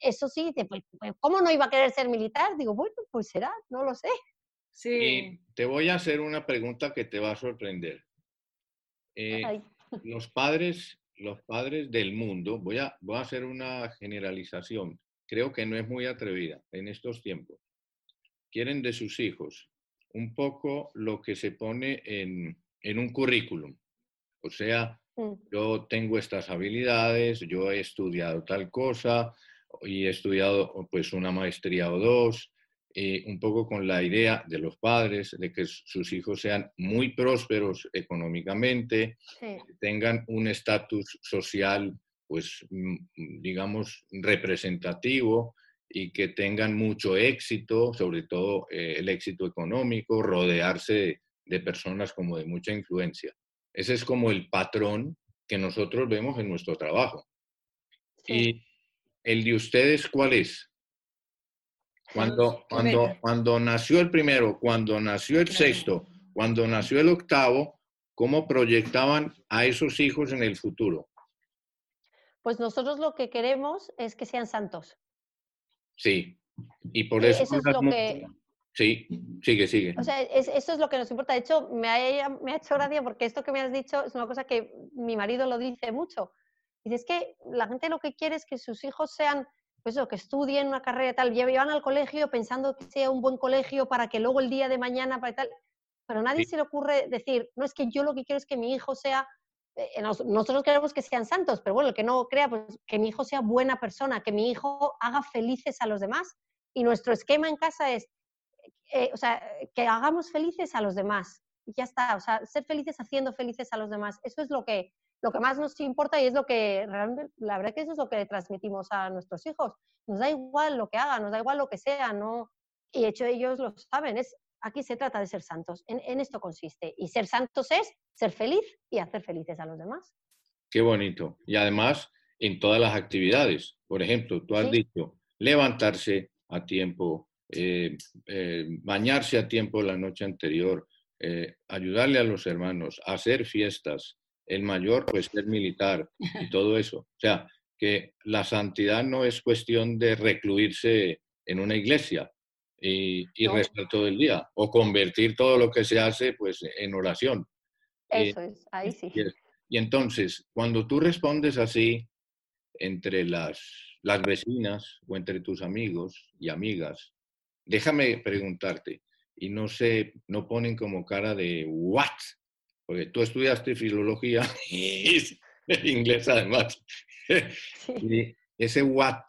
eso sí, pues, ¿cómo no iba a querer ser militar? Digo, bueno, pues será, no lo sé. Sí. Y te voy a hacer una pregunta que te va a sorprender. Eh, los padres, los padres del mundo, voy a, voy a hacer una generalización, creo que no es muy atrevida en estos tiempos. Quieren de sus hijos un poco lo que se pone en, en un currículum. O sea, mm. yo tengo estas habilidades, yo he estudiado tal cosa, y he estudiado pues una maestría o dos, eh, un poco con la idea de los padres de que sus hijos sean muy prósperos económicamente, sí. tengan un estatus social pues digamos representativo y que tengan mucho éxito, sobre todo eh, el éxito económico, rodearse de, de personas como de mucha influencia. Ese es como el patrón que nosotros vemos en nuestro trabajo. Sí. Y ¿El de ustedes cuál es? Cuando, cuando, cuando nació el primero, cuando nació el sexto, cuando nació el octavo, ¿cómo proyectaban a esos hijos en el futuro? Pues nosotros lo que queremos es que sean santos. Sí, y por eso... Eso es lo que... Sí, sigue, sigue. O sea, eso es lo que nos importa. De hecho, me ha, me ha hecho gracia porque esto que me has dicho es una cosa que mi marido lo dice mucho. Dice, es que la gente lo que quiere es que sus hijos sean, pues eso, que estudien una carrera y tal, llevan al colegio pensando que sea un buen colegio para que luego el día de mañana, para tal. Pero a nadie se le ocurre decir, no es que yo lo que quiero es que mi hijo sea eh, nosotros queremos que sean santos, pero bueno, el que no crea, pues que mi hijo sea buena persona, que mi hijo haga felices a los demás. Y nuestro esquema en casa es, eh, o sea, que hagamos felices a los demás. Y ya está, o sea, ser felices haciendo felices a los demás. Eso es lo que, lo que más nos importa y es lo que realmente, la verdad que eso es lo que transmitimos a nuestros hijos. Nos da igual lo que hagan, nos da igual lo que sea, ¿no? Y de hecho ellos lo saben, es, aquí se trata de ser santos, en, en esto consiste. Y ser santos es ser feliz y hacer felices a los demás. Qué bonito. Y además, en todas las actividades. Por ejemplo, tú has dicho levantarse a tiempo, eh, eh, bañarse a tiempo la noche anterior, eh, ayudarle a los hermanos, hacer fiestas, el mayor pues ser militar y todo eso. O sea, que la santidad no es cuestión de recluirse en una iglesia y, y rezar todo el día o convertir todo lo que se hace pues en oración. Eso es, ahí sí. Y, entonces, cuando tú respondes así entre las, las vecinas o entre tus amigos y amigas, déjame preguntarte, y no se, no ponen como cara de what, porque tú estudiaste filología y inglés además. Y ese what,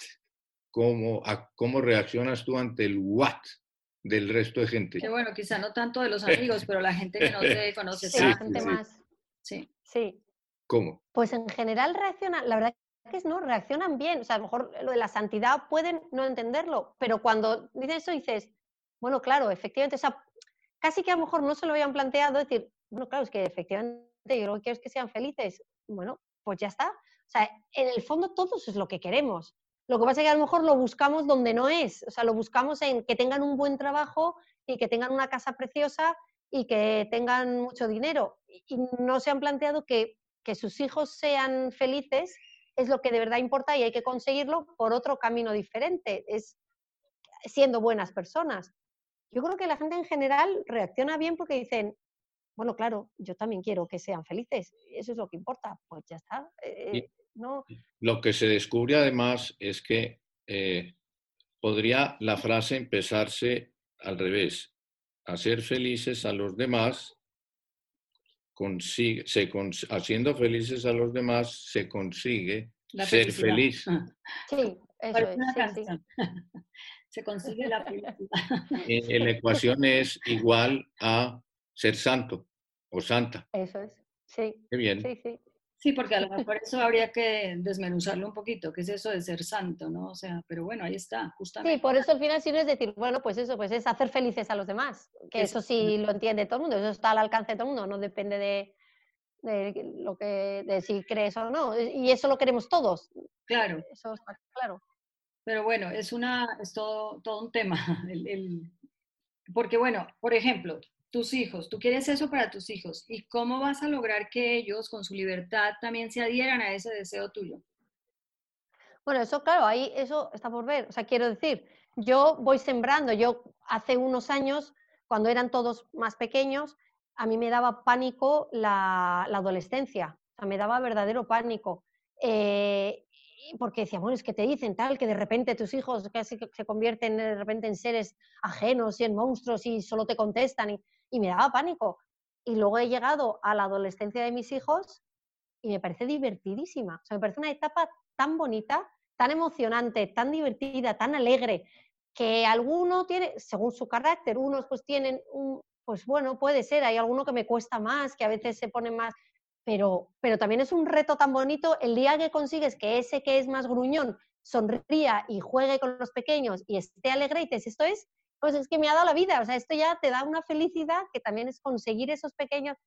¿cómo, ¿cómo reaccionas tú ante el what del resto de gente? Que bueno, quizá no tanto de los amigos, pero la gente que no te conoce. Sí, la gente más. Sí. Sí. ¿Cómo? Pues en general reaccionan, la verdad que no, reaccionan bien. O sea, a lo mejor lo de la santidad pueden no entenderlo, pero cuando dices eso dices, bueno, claro, efectivamente, o sea, casi que a lo mejor no se lo habían planteado, decir, bueno, claro, es que efectivamente yo lo que quiero es que sean felices. Bueno, pues ya está. O sea, en el fondo todos es lo que queremos. Lo que pasa es que a lo mejor lo buscamos donde no es. O sea, lo buscamos en que tengan un buen trabajo y que tengan una casa preciosa y que tengan mucho dinero. Y no se han planteado que, que sus hijos sean felices es lo que de verdad importa y hay que conseguirlo por otro camino diferente, es siendo buenas personas. Yo creo que la gente en general reacciona bien porque dicen, bueno, claro, yo también quiero que sean felices, eso es lo que importa, pues ya está. Eh, no. Lo que se descubre además es que eh, podría la frase empezarse al revés, hacer felices a los demás consigue, se haciendo felices a los demás, se consigue ser feliz. Sí, eso es. se consigue la felicidad. La ecuación es igual a ser santo o santa. Eso es, sí. Qué bien. Sí, sí. Sí, porque a lo mejor eso habría que desmenuzarlo un poquito, ¿qué es eso de ser santo, ¿no? O sea, pero bueno, ahí está, justamente. Sí, por eso al final sí no es decir, bueno, pues eso, pues es hacer felices a los demás, que eso, sí lo entiende todo el mundo, eso está al alcance de todo el mundo, no depende de, de lo que, de si crees o no, y eso lo queremos todos. Claro. Eso está claro. Pero bueno, es, una, es todo, todo un tema, porque bueno, por ejemplo, tus hijos, tú quieres eso para tus hijos y cómo vas a lograr que ellos con su libertad también se adhieran a ese deseo tuyo. Bueno, eso claro, ahí eso está por ver. O sea, quiero decir, yo voy sembrando, yo hace unos años, cuando eran todos más pequeños, a mí me daba pánico la, adolescencia, o sea, me daba verdadero pánico. Eh, porque decía, bueno, es que te dicen tal, que de repente tus hijos casi se convierten de repente en seres ajenos y en monstruos y solo te contestan. Y me daba pánico. Y luego he llegado a la adolescencia de mis hijos y me parece divertidísima. O sea, me parece una etapa tan bonita, tan emocionante, tan divertida, tan alegre, que alguno tiene, según su carácter, unos pues tienen un, pues bueno, puede ser, hay alguno que me cuesta más, que a veces se pone más, pero, pero también es un reto tan bonito el día que consigues que ese que es más gruñón sonría y juegue con los pequeños y esté alegre y te esto es pues es que me ha dado la vida, o sea, esto ya te da una felicidad que también es conseguir esos pequeños.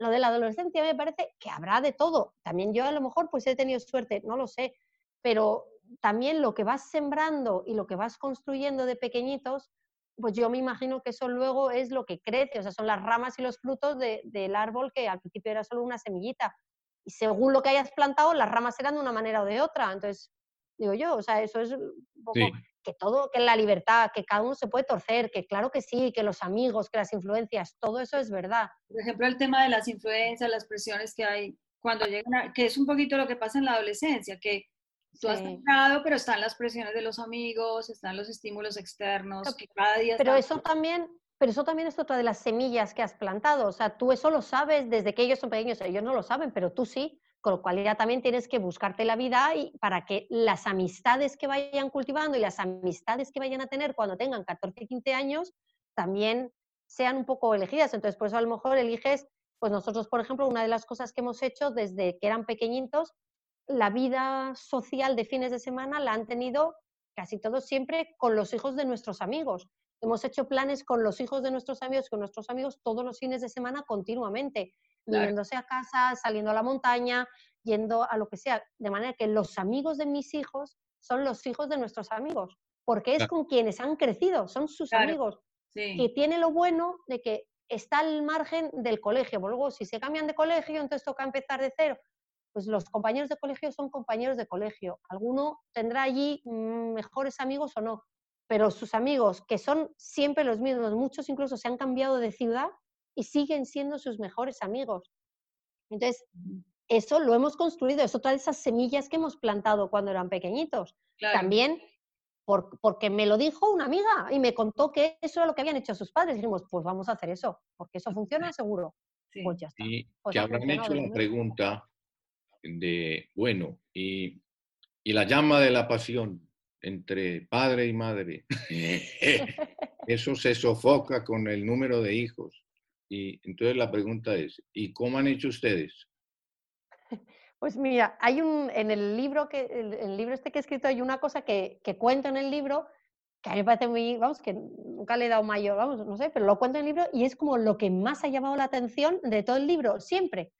Lo de la adolescencia me parece que habrá de todo. También yo a lo mejor pues he tenido suerte, no lo sé, pero también lo que vas sembrando y lo que vas construyendo de pequeñitos, pues yo me imagino que eso luego es lo que crece, o sea, son las ramas y los frutos del árbol que al principio era solo una semillita. y según lo que hayas plantado, las ramas serán de una manera o de otra. Entonces, digo yo, o sea, eso es un poco que todo, que la libertad, que cada uno se puede torcer, que claro que sí, que los amigos, que las influencias, todo eso es verdad. Por ejemplo, el tema de las influencias, las presiones que hay cuando llegan, a, que es un poquito lo que pasa en la adolescencia, que tú has entrado, pero están las presiones de los amigos, están los estímulos externos, que cada día... Pero eso también, pero eso también es otra de las semillas que has plantado. O sea, tú eso lo sabes desde que ellos son pequeños, ellos no lo saben, pero tú sí. Con lo cual ya también tienes que buscarte la vida y para que las amistades que vayan cultivando y las amistades que vayan a tener cuando tengan 14, 15 años también sean un poco elegidas. Entonces, por eso a lo mejor eliges, pues nosotros, por ejemplo, una de las cosas que hemos hecho desde que eran pequeñitos, la vida social de fines de semana la han tenido casi todos siempre con los hijos de nuestros amigos. Hemos hecho planes con los hijos de nuestros amigos, con nuestros amigos todos los fines de semana continuamente yéndose a casa, saliendo a la montaña, yendo a lo que sea. De manera que los amigos de mis hijos son los hijos de nuestros amigos, porque es con quienes han crecido, son sus amigos. Que tiene lo bueno de que está al margen del colegio. Luego, si se cambian de colegio, entonces toca empezar de cero. Pues los compañeros de colegio son compañeros de colegio. Alguno tendrá allí mm, mejores amigos o no, pero sus amigos, que son siempre los mismos, muchos incluso se han cambiado de ciudad, y siguen siendo sus mejores amigos. Entonces, eso lo hemos construido, es otra de esas semillas que hemos plantado cuando eran pequeñitos. También porque me lo dijo una amiga y me contó que eso era lo que habían hecho sus padres. dijimos, pues vamos a hacer eso, porque eso funciona seguro. Pues ya está. Y pues que habrán hecho la pregunta de, bueno, y, y la llama de la pasión entre padre y madre, eso se sofoca con el número de hijos. Y entonces la pregunta es, ¿y cómo han hecho ustedes? Pues mira, hay un, en el libro, que, el, libro este que he escrito hay una cosa que, que, cuento en el libro que a mí me parece muy, vamos, que nunca le he dado mayor, vamos, no sé, pero lo cuento en el libro y es como lo que más ha llamado la atención de todo el libro, siempre.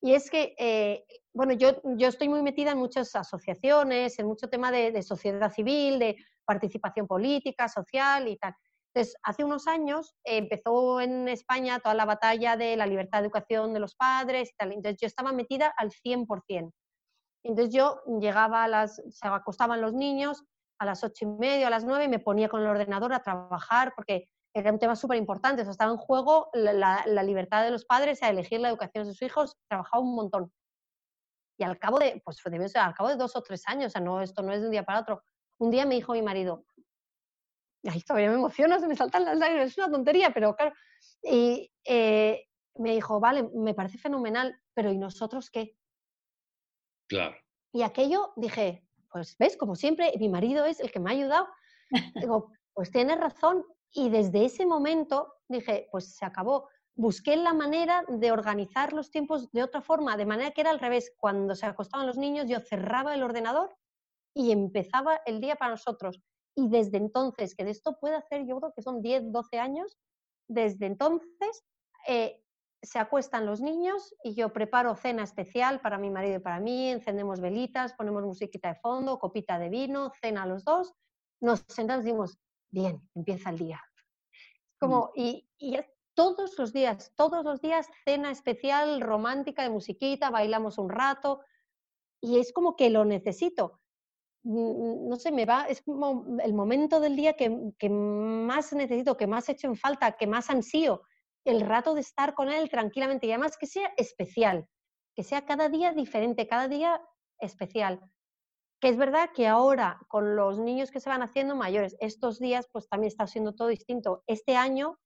Y es que, eh, bueno, yo, yo estoy muy metida en muchas asociaciones, en mucho tema de, de sociedad civil, de participación política, social y tal. Entonces, hace unos años empezó en España toda la batalla de la libertad de educación de los padres y tal. Entonces, yo estaba metida al 100%. Entonces, yo llegaba a las, se acostaban los niños a las ocho y media, a las nueve, y me ponía con el ordenador a trabajar porque era un tema súper importante. estaba en juego la, libertad de los padres a elegir la educación de sus hijos. Trabajaba un montón. Y al cabo de, pues al cabo de dos o tres años, o sea, no, esto no es de un día para otro, un día me dijo mi marido, Ay, todavía me emociono, se me saltan las lágrimas, es una tontería, pero claro. Y eh, me dijo, vale, me parece fenomenal, pero ¿y nosotros qué? Claro. Y aquello dije, pues ves, como siempre, mi marido es el que me ha ayudado. Digo, pues tienes razón. Y desde ese momento dije, pues se acabó. Busqué la manera de organizar los tiempos de otra forma, de manera que era al revés. Cuando se acostaban los niños, yo cerraba el ordenador y empezaba el día para nosotros. Y desde entonces, que de esto puede hacer, yo creo que son 10, 12 años, desde entonces eh, se acuestan los niños y yo preparo cena especial para mi marido y para mí, encendemos velitas, ponemos musiquita de fondo, copita de vino, cena los dos, nos sentamos y decimos, bien, empieza el día. Como, mm. y, y todos los días, todos los días, cena especial, romántica de musiquita, bailamos un rato, y es como que lo necesito. Mm, no sé, me va, es el momento del día que, más necesito, que más echo en falta, que más ansío, el rato de estar con él tranquilamente y además que sea especial, que sea cada día diferente, cada día especial. Que es verdad que ahora con los niños que se van haciendo mayores, estos días pues también está siendo todo distinto. Este año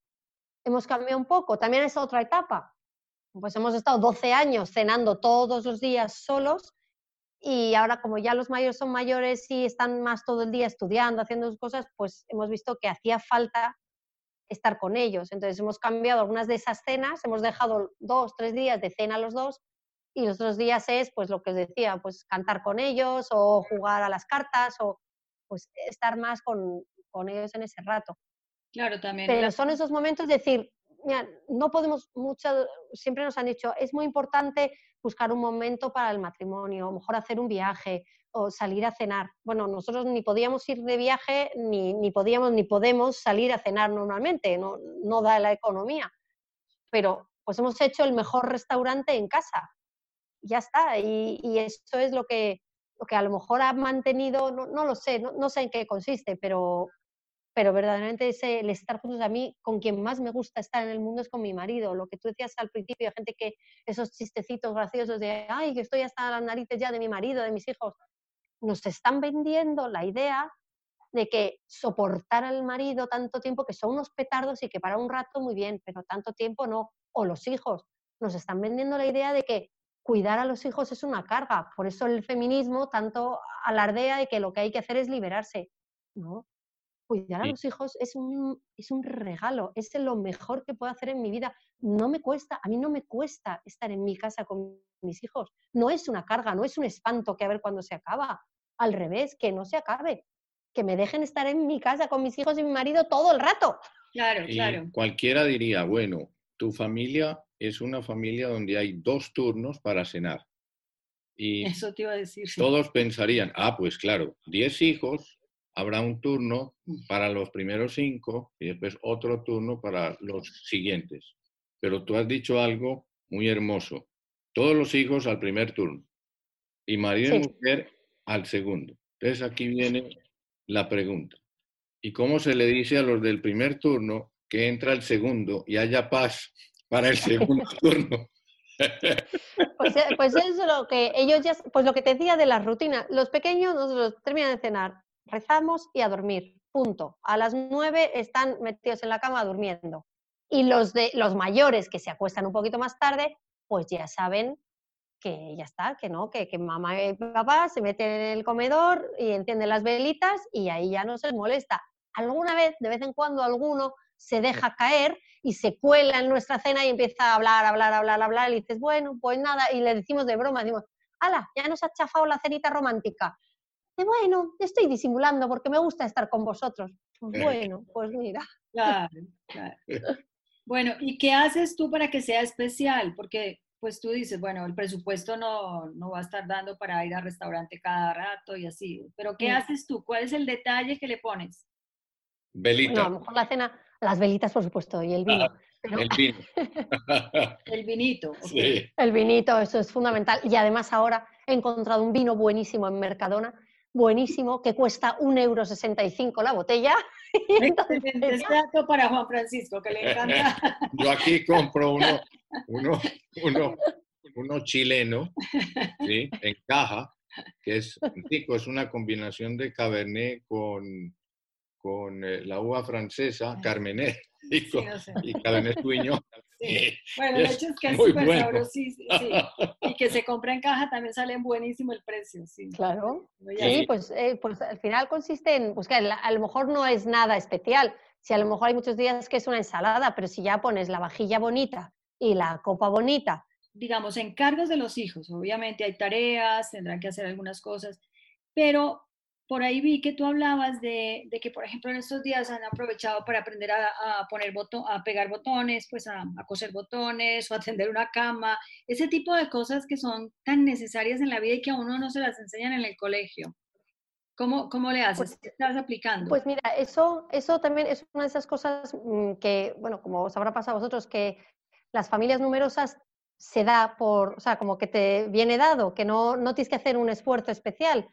hemos cambiado un poco, también es otra etapa. Pues hemos estado 12 años cenando todos los días solos y ahora, como ya los mayores son mayores y están más todo el día estudiando, haciendo sus cosas, pues hemos visto que hacía falta estar con ellos. Entonces hemos cambiado algunas de esas cenas, hemos dejado dos, tres días de cena los dos y los otros días es, pues lo que os decía, pues cantar con ellos o jugar a las cartas o pues estar más con, con ellos en ese rato. Claro, también. Pero son esos momentos de decir, mira, no podemos, mucho, siempre nos han dicho, es muy importante buscar un momento para el matrimonio, a lo mejor hacer un viaje o salir a cenar. Bueno, nosotros ni podíamos ir de viaje, ni, ni podíamos ni podemos salir a cenar normalmente, no, no da la economía. Pero pues hemos hecho el mejor restaurante en casa. ya está. Y, y, eso es lo que, lo que a lo mejor ha mantenido, no, no lo sé, no, no, sé en qué consiste, pero, pero verdaderamente ese, el estar juntos a mí, con quien más me gusta estar en el mundo es con mi marido. Lo que tú decías al principio, gente que esos chistecitos graciosos de, ay, que estoy hasta las narices ya de mi marido, de mis hijos, nos están vendiendo la idea de que soportar al marido tanto tiempo, que son unos petardos y que para un rato muy bien, pero tanto tiempo no. O los hijos, nos están vendiendo la idea de que cuidar a los hijos es una carga. Por eso el feminismo tanto alardea de que lo que hay que hacer es liberarse. No, cuidar a los hijos es un, es un regalo, es lo mejor que puedo hacer en mi vida. No me cuesta, a mí no me cuesta estar en mi casa con mis hijos. No es una carga, no es un espanto que a ver cuándo se acaba. Al revés, que no se acabe. Que me dejen estar en mi casa con mis hijos y mi marido todo el rato. Claro, claro. Cualquiera diría, bueno, tu familia es una familia donde hay dos turnos para cenar. Y Eso te iba a decir. Todos pensarían, ah, pues claro, diez hijos, habrá un turno para los primeros cinco y después otro turno para los siguientes. Pero tú has dicho algo muy hermoso. Todos los hijos al primer turno y marido y mujer al segundo. Entonces aquí viene la pregunta. ¿Y cómo se le dice a los del primer turno que entra el segundo y haya paz para el segundo turno. Pues, eh, pues, es lo que ellos ya, pues lo que te decía de las rutinas, los pequeños nosotros terminan de cenar, rezamos y a dormir, punto. A las nueve están metidos en la cama durmiendo. Y los de los mayores que se acuestan un poquito más tarde, pues ya saben que ya está, que no, que, que mamá y papá se meten en el comedor y encienden las velitas y ahí ya no se molesta. Alguna vez, de vez en cuando, alguno se deja caer y se cuela en nuestra cena y empieza a hablar, hablar, hablar, hablar, y dices, bueno, pues nada, y le decimos de broma, decimos, ala, ya nos ha chafado la cenita romántica. Y bueno, estoy disimulando porque me gusta estar con vosotros. Bueno, pues mira. Claro, claro. Bueno, ¿y qué haces tú para que sea especial? Porque pues tú dices, bueno, el presupuesto no, no va a estar dando para ir al restaurante cada rato y así, pero ¿qué haces tú? ¿Cuál es el detalle que le pones? Velita. a lo mejor la cena, las velitas, por supuesto, y el vino. Ah, el vino. el vinito. Sí. El vinito, eso es fundamental. Y además ahora he encontrado un vino buenísimo en Mercadona, buenísimo, que cuesta 1,65 euro la botella. Entonces, dato para Juan Francisco, que le encanta. Yo aquí compro uno, uno, uno, uno chileno, ¿sí? en caja, que es rico, es una combinación de Cabernet con con eh, la uva francesa, Carmenet, y, Cabernet Sauvignon. Bueno, de hecho es que es súper sabrosísimo. Sí. Y que se compra en caja también sale buenísimo el precio. Sí. Claro. Sí, pues, eh, pues al final consiste en buscar, a lo mejor no es nada especial. Si a lo mejor hay muchos días que es una ensalada, pero si ya pones la vajilla bonita y la copa bonita. Digamos, encargos de los hijos. Obviamente hay tareas, tendrán que hacer algunas cosas, pero por ahí vi que tú hablabas de, que, por ejemplo, en estos días han aprovechado para aprender a, poner botón, a pegar botones, pues a, coser botones o a tender una cama, ese tipo de cosas que son tan necesarias en la vida y que a uno no se las enseñan en el colegio. ¿Cómo, cómo le haces? Pues ¿Qué estás aplicando? Pues mira, eso, eso también es una de esas cosas mm, que, bueno, como os habrá pasado a vosotros, que las familias numerosas se da por, o sea, como que te viene dado, que no, no tienes que hacer un esfuerzo especial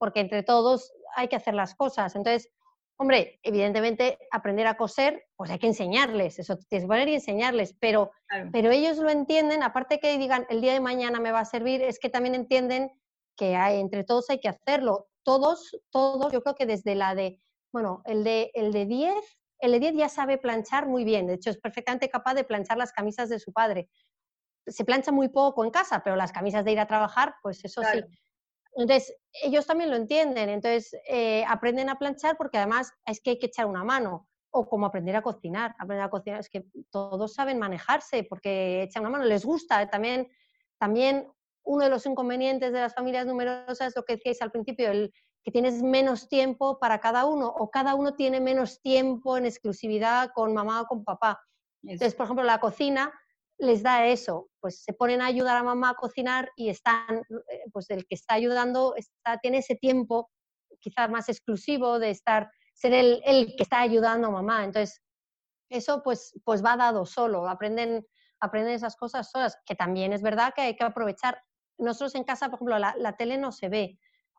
porque entre todos hay que hacer las cosas. Entonces, hombre, evidentemente aprender a coser, pues hay que enseñarles, eso tienes que poner y enseñarles, pero, pero ellos lo entienden, aparte que digan el día de mañana me va a servir, es que también entienden que hay, entre todos hay que hacerlo. Todos, todos, yo creo que desde la de, bueno, el de, el de 10, el de 10 ya sabe planchar muy bien, de hecho es perfectamente capaz de planchar las camisas de su padre. Se plancha muy poco en casa, pero las camisas de ir a trabajar, pues eso sí. Entonces, ellos también lo entienden, entonces eh, aprenden a planchar porque además es que hay que echar una mano, o como aprender a cocinar, aprender a cocinar, es que todos saben manejarse porque echan una mano, les gusta, también, también uno de los inconvenientes de las familias numerosas es lo que decíais al principio, el que tienes menos tiempo para cada uno o cada uno tiene menos tiempo en exclusividad con mamá o con papá. Entonces, por ejemplo, la cocina, les da eso, pues se ponen a ayudar a mamá a cocinar y están, eh, pues el que está ayudando está, tiene ese tiempo quizás más exclusivo de estar, ser el, que está ayudando a mamá. Entonces, eso pues, pues va dado solo, aprenden, aprenden esas cosas solas, que también es verdad que hay que aprovechar. nosotros en casa, por ejemplo, la, la tele no se ve.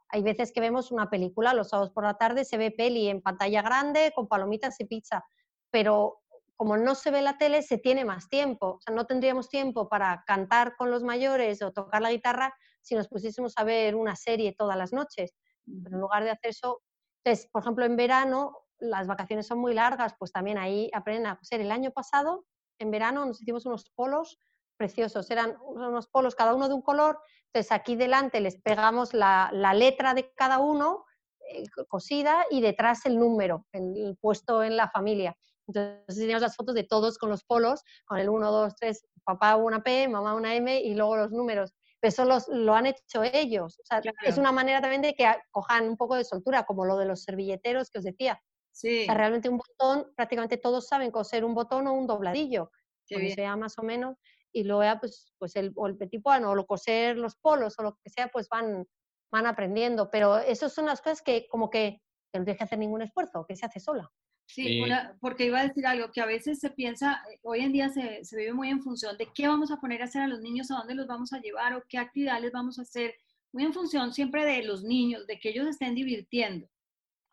Hay veces que vemos una película los sábados por la tarde, se ve peli en pantalla grande con palomitas y pizza, pero como no se ve la tele, se tiene más tiempo. O sea, no tendríamos tiempo para cantar con los mayores o tocar la guitarra si nos pusiésemos a ver una serie todas las noches. Pero en lugar de hacer eso, entonces, por ejemplo, en verano las vacaciones son muy largas, pues también ahí aprenden a coser. El año pasado, en verano, nos hicimos unos polos preciosos, eran unos polos cada uno de un color, entonces aquí delante les pegamos la, letra de cada uno eh, cosida y detrás el número, el, puesto en la familia. Entonces teníamos las fotos de todos con los polos, con el 1, 2, 3, papá una P, mamá una M y luego los números. Pero eso los, lo han hecho ellos. O sea, es una manera también de que cojan un poco de soltura, como lo de los servilleteros que os decía. Sí. O sea, realmente un botón, prácticamente todos saben coser un botón o un dobladillo, que sea más o menos, y luego pues, pues el, o el petit o lo coser los polos o lo que sea, pues van, van aprendiendo. Pero esas son las cosas que como que, que no tienes que hacer ningún esfuerzo, que se hace sola. Sí, porque iba a decir algo que a veces se piensa, eh, hoy en día se, se, vive muy en función de qué vamos a poner a hacer a los niños, a dónde los vamos a llevar o qué actividades vamos a hacer, muy en función siempre de los niños, de que ellos estén divirtiendo.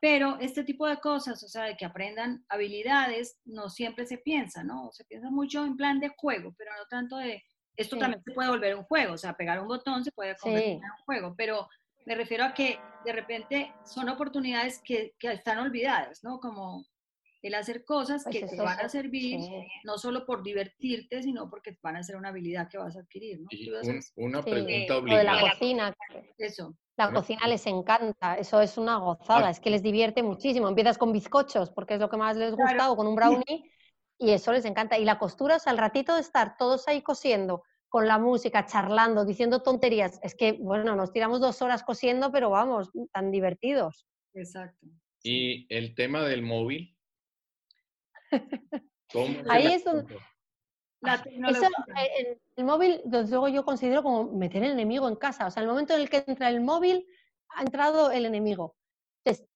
Pero este tipo de cosas, o sea, de que aprendan habilidades, no siempre se piensa, ¿no? Se piensa mucho en plan de juego, pero no tanto de, esto también se puede volver un juego, o sea, pegar un botón se puede convertir en un juego, pero me refiero a que de repente son oportunidades que, que están olvidadas, ¿no? Como el hacer cosas pues que te van a servir, no solo por divertirte, sino porque van a ser una habilidad que vas a adquirir, ¿no? una pregunta obligada. de la cocina. Eso. La cocina les encanta, eso es una gozada, es que les divierte muchísimo. Empiezas con bizcochos, porque es lo que más les gusta, o con un brownie, y eso les encanta. Y la costura, o sea, al ratito de estar todos ahí cosiendo, con la música, charlando, diciendo tonterías, es que, bueno, nos tiramos dos horas cosiendo, pero vamos, tan divertidos. Exacto. ¿Y el tema del móvil? Ahí es donde... Eh, el, móvil, desde luego yo considero como meter el enemigo en casa. O sea, el momento en el que entra el móvil, ha entrado el enemigo. Entonces,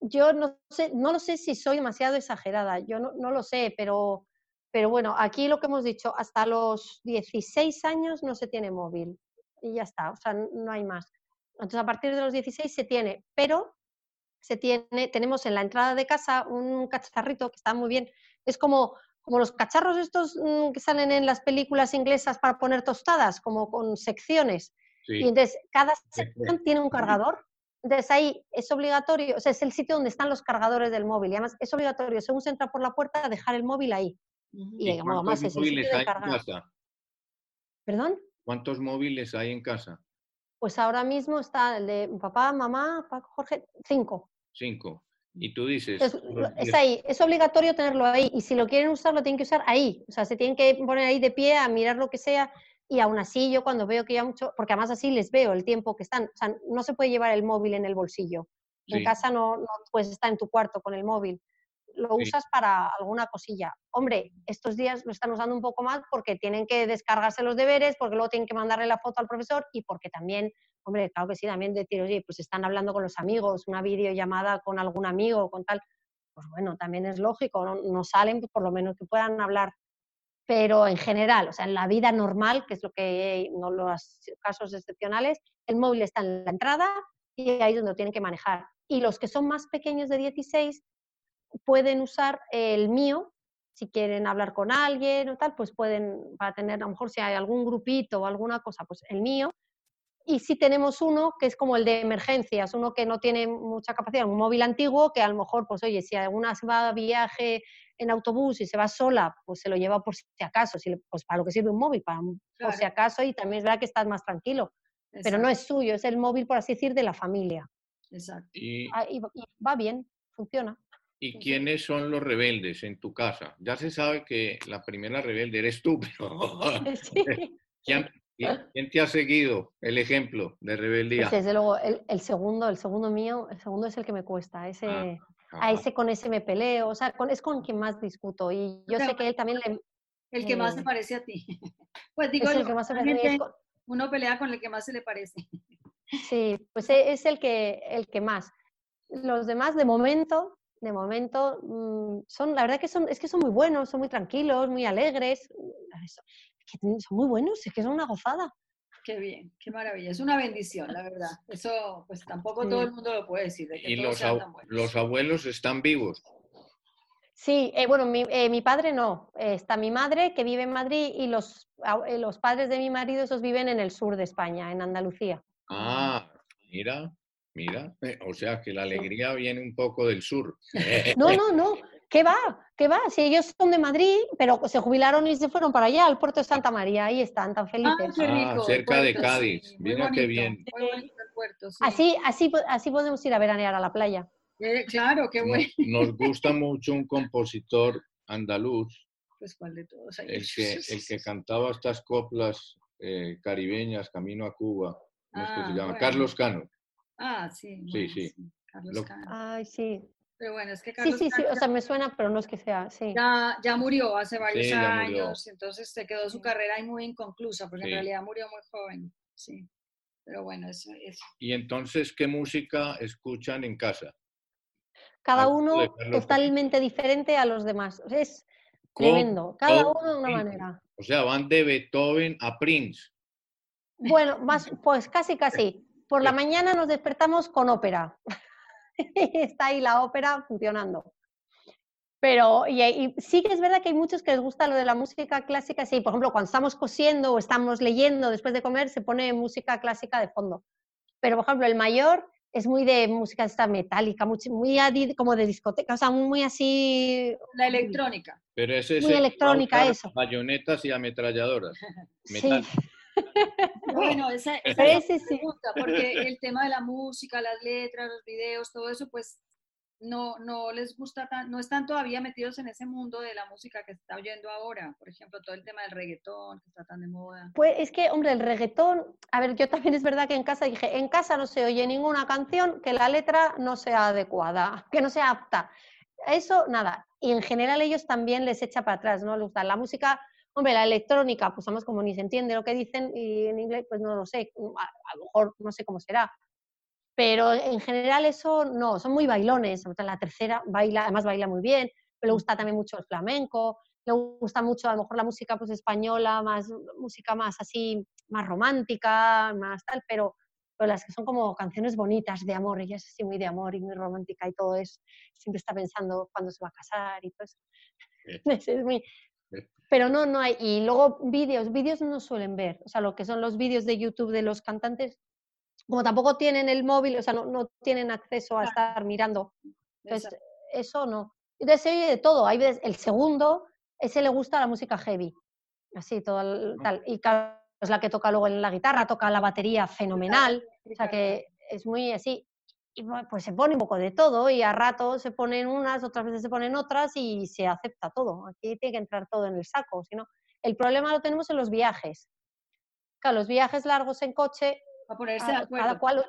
yo no sé, no lo sé si soy demasiado exagerada, yo no, no, lo sé, pero, pero bueno, aquí lo que hemos dicho, hasta los 16 años no se tiene móvil y ya está, o sea, no hay más. Entonces, a partir de los 16 se tiene, pero se tiene, tenemos en la entrada de casa un cacharrito que está muy bien. Es como, como los cacharros estos mm, que salen en las películas inglesas para poner tostadas, como con secciones. Y entonces cada sección tiene un cargador. Entonces ahí es obligatorio, o sea, es el sitio donde están los cargadores del móvil. Y además es obligatorio, según se entra por la puerta, dejar el móvil ahí. Y, además es el hay en casa? ¿Perdón? ¿Cuántos móviles hay en casa? Pues ahora mismo está el de papá, mamá, Jorge, cinco. Cinco. Y tú dices... Es, ahí, es obligatorio tenerlo ahí. Y si lo quieren usar, lo tienen que usar ahí. O sea, se tienen que poner ahí de pie a mirar lo que sea. Y aún así, yo cuando veo que ya mucho, porque además así les veo el tiempo que están. O sea, no se puede llevar el móvil en el bolsillo. En casa no, no puedes estar en tu cuarto con el móvil. Lo usas para alguna cosilla. Hombre, estos días lo están usando un poco más porque tienen que descargarse los deberes, porque luego tienen que mandarle la foto al profesor y porque también Hombre, claro que sí, también decir, oye, pues están hablando con los amigos, una videollamada con algún amigo, con tal, pues bueno, también es lógico, no, salen, pues por lo menos que puedan hablar. Pero en general, o sea, en la vida normal, que es lo que, no los casos excepcionales, el móvil está en la entrada y ahí es donde lo tienen que manejar. Y los que son más pequeños de 16 pueden usar el mío, si quieren hablar con alguien o tal, pues pueden, para tener, a lo mejor si hay algún grupito o alguna cosa, pues el mío, y si tenemos uno que es como el de emergencias, uno que no tiene mucha capacidad, un móvil antiguo que a lo mejor, pues oye, si alguna se va a viaje en autobús y se va sola, pues se lo lleva por si acaso, pues para lo que sirve un móvil, para, por si acaso, y también es verdad que estás más tranquilo. Pero no es suyo, es el móvil, por así decir, de la familia. Exacto. Ah, y, va bien, funciona. ¿Y quiénes son los rebeldes en tu casa? Ya se sabe que la primera rebelde eres tú, pero sí. ¿Quién te ha seguido el ejemplo de rebeldía? Pues desde luego, el, segundo, el segundo mío, el segundo es el que me cuesta. Ese, ah, a ese con ese me peleo, o sea, con, es con quien más discuto. Y yo sé que él también le... El que más se parece a ti. Pues digo, uno pelea con el que más se le parece. Sí, pues e, es el que, el que más. Los demás, de momento, de momento, mm, son, la verdad que son, es que son muy buenos, son muy tranquilos, muy alegres. Son muy buenos, es que son una gozada. Qué bien, qué maravilla. Es una bendición, la verdad. Eso, pues tampoco todo el mundo lo puede decir. ¿Y los, los abuelos están vivos? Sí, eh, bueno, mi, eh, mi, padre no. está mi madre que vive en Madrid y los, eh, los padres de mi marido, esos viven en el sur de España, en Andalucía. Ah, mira, mira. O sea que la alegría viene un poco del sur. No, no, no. ¿Qué va? ¿Qué va? Si ellos son de Madrid, pero se jubilaron y se fueron para allá, al puerto de Santa María, ahí están, tan felices. Ah, cerca de Cádiz. mira qué bien. Así, así, así podemos ir a veranear a la playa. Eh, claro, qué bueno. Nos, gusta mucho un compositor andaluz. Pues cuál de todos. El que, el que cantaba estas coplas eh, caribeñas, Camino a Cuba. ¿Cómo se ah, llama? Carlos Cano. Ah, sí. Sí, sí. Carlos Cano. Ay, sí. Pero bueno, es que Carlos Sí, sí, sí, o sea, me suena, pero no es que sea, sí. Ya, ya murió hace varios años, entonces se quedó su carrera ahí muy inconclusa, porque en realidad murió muy joven, sí. Pero bueno, eso es. ¿Y entonces qué música escuchan en casa? Cada uno totalmente diferente a los demás. Es tremendo, cada uno de una manera. O sea, van de Beethoven a Prince. Bueno, más, pues casi, casi. Por la mañana nos despertamos con ópera. Está ahí la ópera funcionando. Pero y, sí que es verdad que hay muchos que les gusta lo de la música clásica. Sí, por ejemplo, cuando estamos cosiendo o estamos leyendo después de comer, se pone música clásica de fondo. Pero, por ejemplo, el mayor es muy de música esta metálica, muy, muy como de discoteca, o sea, muy así... La electrónica. Pero ese es muy electrónica eso. Bayonetas y ametralladoras. Sí. Bueno, esa, esa es la pregunta, porque el tema de la música, las letras, los videos, todo eso, pues no, no les gusta, tan, no están todavía metidos en ese mundo de la música que se está oyendo ahora. Por ejemplo, todo el tema del reggaetón que está tan de moda. Pues es que, hombre, el reggaetón, a ver, yo también es verdad que en casa dije, en casa no se oye ninguna canción que la letra no sea adecuada, que no sea apta. Eso, nada. Y en general ellos también les echa para atrás, ¿no? Les gusta la música, hombre, la electrónica, pues además como ni se entiende lo que dicen y en inglés, pues no lo sé, a, a lo mejor no sé cómo será pero en general eso no, son muy bailones. La tercera baila, además baila muy bien, pero le mm. gusta también mucho el flamenco, le gusta mucho a lo mejor la música pues española, más música más así, más romántica, más tal, pero, pero las que son como canciones bonitas de amor, ella es así muy de amor y muy romántica y todo eso, siempre está pensando cuándo se va a casar y todo eso. es muy, pero no, no hay. Y luego vídeos, vídeos no suelen ver. O sea, lo que son los vídeos de YouTube de los cantantes como tampoco tienen el móvil, o sea, no, tienen acceso a estar mirando. Entonces, eso no. Entonces se oye de todo. Hay veces, el segundo, ese le gusta la música heavy. Así, todo ah. tal. Y es la que toca luego en la guitarra, toca la batería fenomenal. O sea que es muy así. Y pues se pone un poco de todo y a ratos se ponen unas, otras veces se ponen otras y se acepta todo. Aquí tiene que entrar todo en el saco, si no. El problema lo tenemos en los viajes. Claro, los viajes largos en coche a ponerse de acuerdo. Cada cual,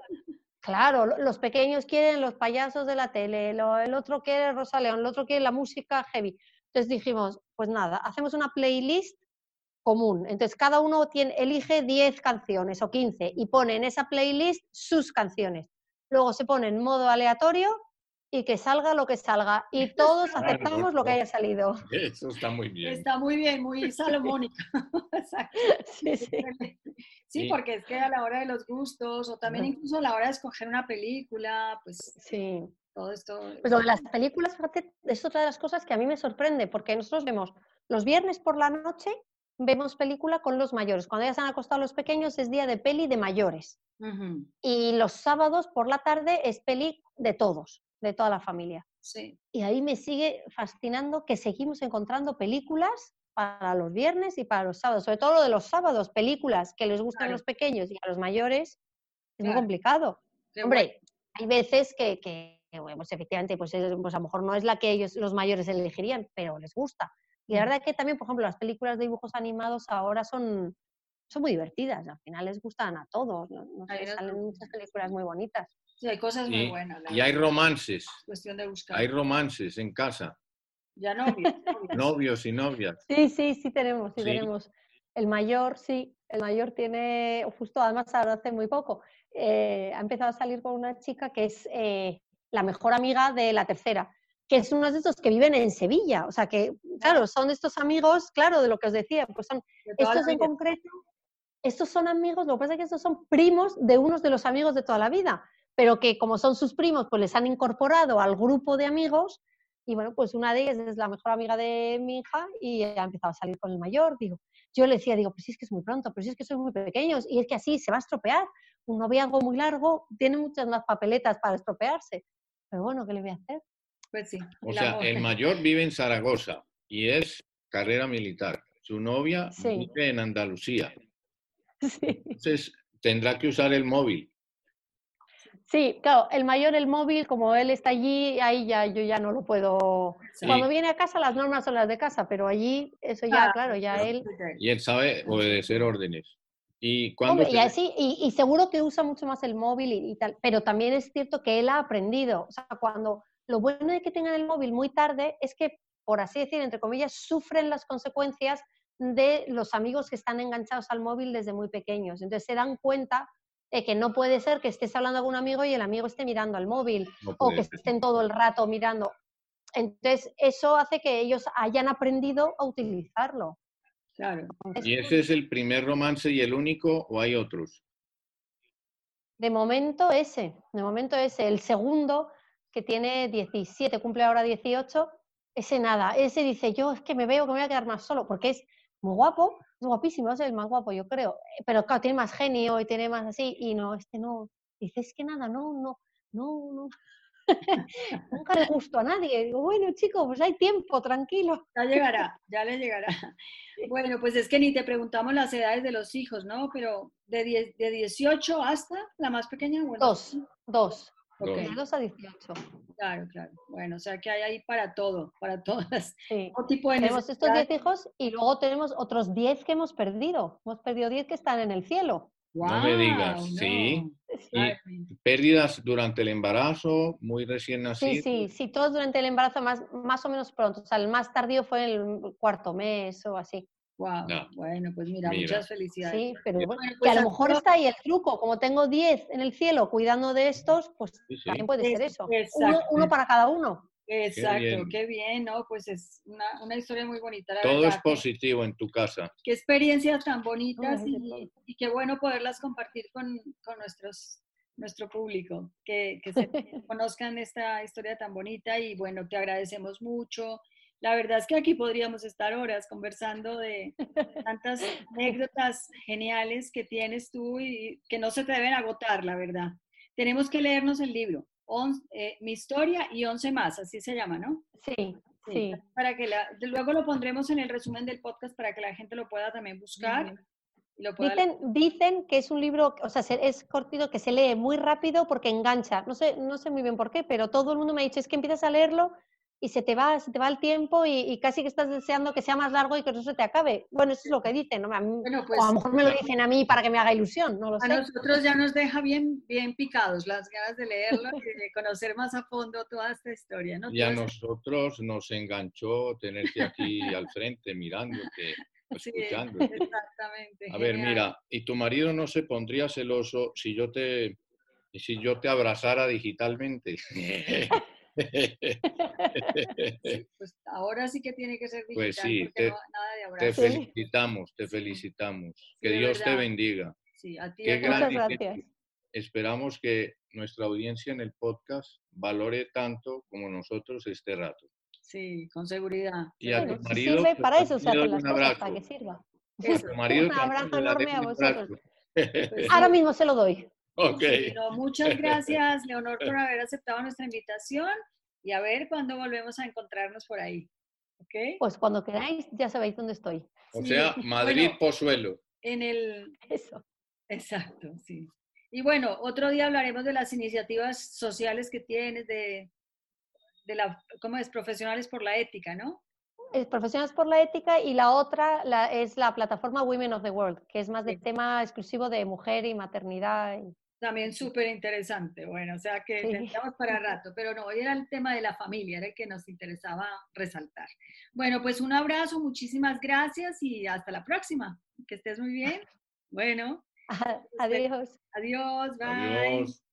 claro, los pequeños quieren los payasos de la tele, el otro quiere Rosa León, el otro quiere la música heavy. Entonces dijimos, pues nada, hacemos una playlist común. Entonces cada uno tiene, elige 10 canciones o 15 y pone en esa playlist sus canciones. Luego se pone en modo aleatorio y que salga lo que salga. Y todos aceptamos lo que haya salido. Eso está muy bien. Está muy bien, muy salomónico. sí, sí. sí, porque es que a la hora de los gustos, o también incluso a la hora de escoger una película, pues sí. todo esto. Pues lo de las películas, es otra de las cosas que a mí me sorprende, porque nosotros vemos los viernes por la noche, vemos película con los mayores. Cuando ya se han acostado los pequeños es día de peli de mayores. Y los sábados por la tarde es peli de todos de toda la familia. Sí. Y ahí me sigue fascinando que seguimos encontrando películas para los viernes y para los sábados, sobre todo lo de los sábados, películas que les gustan a los pequeños y a los mayores, es muy complicado. Hombre, hay veces que, que pues efectivamente, pues, pues, a lo mejor no es la que ellos, los mayores, elegirían, pero les gusta. Y la mm. verdad que también, por ejemplo, las películas de dibujos animados ahora son, son muy divertidas, al final les gustan a todos, salen muchas películas muy bonitas. Sí, hay cosas muy buenas. Y hay romances. Cuestión de buscar. Hay romances en casa. Ya novios. Novios, y novias. Sí, sí, sí tenemos, sí, tenemos. El mayor, sí, el mayor tiene, justo además ahora hace muy poco, eh, ha empezado a salir con una chica que es eh, la mejor amiga de la tercera, que es uno de estos que viven en Sevilla. O sea que, claro, son estos amigos, claro, de lo que os decía, pues son estos en concreto, estos son amigos, lo que pasa es que estos son primos de unos de los amigos de toda la vida, pero que como son sus primos, pues les han incorporado al grupo de amigos y bueno, pues una de ellas es la mejor amiga de mi hija y ha empezado a salir con el mayor. Digo, yo le decía, digo, pues sí es que es muy pronto, pero sí es que son muy pequeños y es que así se va a estropear. Un noviazgo muy largo tiene muchas más papeletas para estropearse. Pero bueno, ¿qué le voy a hacer? Pues sí. O sea, el mayor vive en Zaragoza y es carrera militar. Su novia vive en Andalucía. Entonces, tendrá que usar el móvil. Sí, claro, el mayor, el móvil, como él está allí, ahí ya yo ya no lo puedo. Cuando viene a casa, las normas son las de casa, pero allí, eso ya, claro, ya él. Y él sabe obedecer órdenes. Y, cuando y, así, y, seguro que usa mucho más el móvil y, tal, pero también es cierto que él ha aprendido. O sea, cuando lo bueno de que tengan el móvil muy tarde es que, por así decir, entre comillas, sufren las consecuencias de los amigos que están enganchados al móvil desde muy pequeños. Entonces se dan cuenta que no puede ser que estés hablando con un amigo y el amigo esté mirando al móvil o que estén todo el rato mirando. Entonces, eso hace que ellos hayan aprendido a utilizarlo. Claro. ¿Y ese es el primer romance y el único o hay otros? De momento ese, de momento ese. El segundo, que tiene 17, cumple ahora 18, ese nada. Ese dice, yo es que me veo que me voy a quedar más solo, porque es muy guapo, es guapísimo, es el más guapo, yo creo. Eh, pero claro, tiene más genio y tiene más así, y no, este no. Dices que nada, no, no, no, no. Nunca le gustó a nadie. Digo, bueno, chicos, pues hay tiempo, tranquilo. Ya llegará, ya le llegará. Bueno, pues es que ni te preguntamos las edades de los hijos, ¿no? Pero de, de 18 hasta la más pequeña. Bueno, dos, dos. De 2 a 18. Claro, claro. Bueno, o sea que hay ahí para todo, para todas. Sí. tipo de tenemos estos 10 hijos y luego tenemos otros 10 que hemos perdido. Hemos perdido 10 que están en el cielo. no me digas, sí. pérdidas durante el embarazo, muy recién nacido. Sí, sí, sí, todos durante el embarazo más, más o menos pronto. O sea, el más tardío fue el cuarto mes o así. Wow. Bueno, pues mira, muchas felicidades. Sí, pero bueno, que pues a lo mejor está ahí el truco. Como tengo 10 en el cielo cuidando de estos, pues también puede ser eso. Uno, para cada uno. Exacto, qué bien. ¿no? Pues es una, una historia muy bonita. Todo es positivo en tu casa. Qué experiencias tan bonitas y, y, qué bueno poderlas compartir con, con nuestros nuestro público, que, que se conozcan esta historia tan bonita y bueno, te agradecemos mucho la verdad es que aquí podríamos estar horas conversando de tantas anécdotas geniales que tienes tú y que no se te deben agotar, la verdad. Tenemos que leernos el libro, eh, Mi historia y 11 más, así se llama, ¿no? Sí, sí. Para que luego lo pondremos en el resumen del podcast para que la gente lo pueda también buscar. dicen, dicen, que es un libro, o sea, es cortito, que se lee muy rápido porque engancha. No sé, no sé muy bien por qué, pero todo el mundo me ha dicho, es que empiezas a leerlo y se te va, se te va el tiempo y, casi que estás deseando que sea más largo y que eso se te acabe. Bueno, eso es lo que dicen, ¿no? A pues, o a lo mejor me lo dicen a mí para que me haga ilusión, no lo a nosotros ya nos deja bien, bien picados las ganas de leerlo y de conocer más a fondo toda esta historia, ¿no? Y a nosotros nos enganchó tenerte aquí al frente mirándote. Escuchando. Sí, exactamente. A ver, mira, ¿y tu marido no se pondría celoso si yo te, si yo te abrazara digitalmente? pues ahora sí que tiene que ser pues digital. Pues sí, te, felicitamos, te felicitamos. que Dios te bendiga. Sí, a ti. Muchas gracias. Esperamos que nuestra audiencia en el podcast valore tanto como nosotros este rato. Sí, con seguridad. Y a tu marido. Sirve para eso, o sea, las cosas, para que sirva. marido un abrazo enorme a vosotros. Ahora mismo se lo doy. Ok. muchas gracias, Leonor, por haber aceptado nuestra invitación y a ver cuándo volvemos a encontrarnos por ahí. ¿Ok? Pues cuando queráis, ya sabéis dónde estoy. O sea, Madrid, Pozuelo. En el... Eso. Exacto, sí. Y bueno, otro día hablaremos de las iniciativas sociales que tienes, de, de la, ¿cómo es? Profesionales por la ética, ¿no? Es Profesionales por la ética y la otra la, es la plataforma Women of the World, que es más de tema exclusivo de mujer y maternidad. También súper interesante. Bueno, o sea que sí. para rato, pero no, hoy era el tema de la familia, era el que nos interesaba resaltar. Bueno, pues un abrazo, muchísimas gracias y hasta la próxima. Que estés muy bien. Bueno. Adiós. Adiós, bye. Adiós.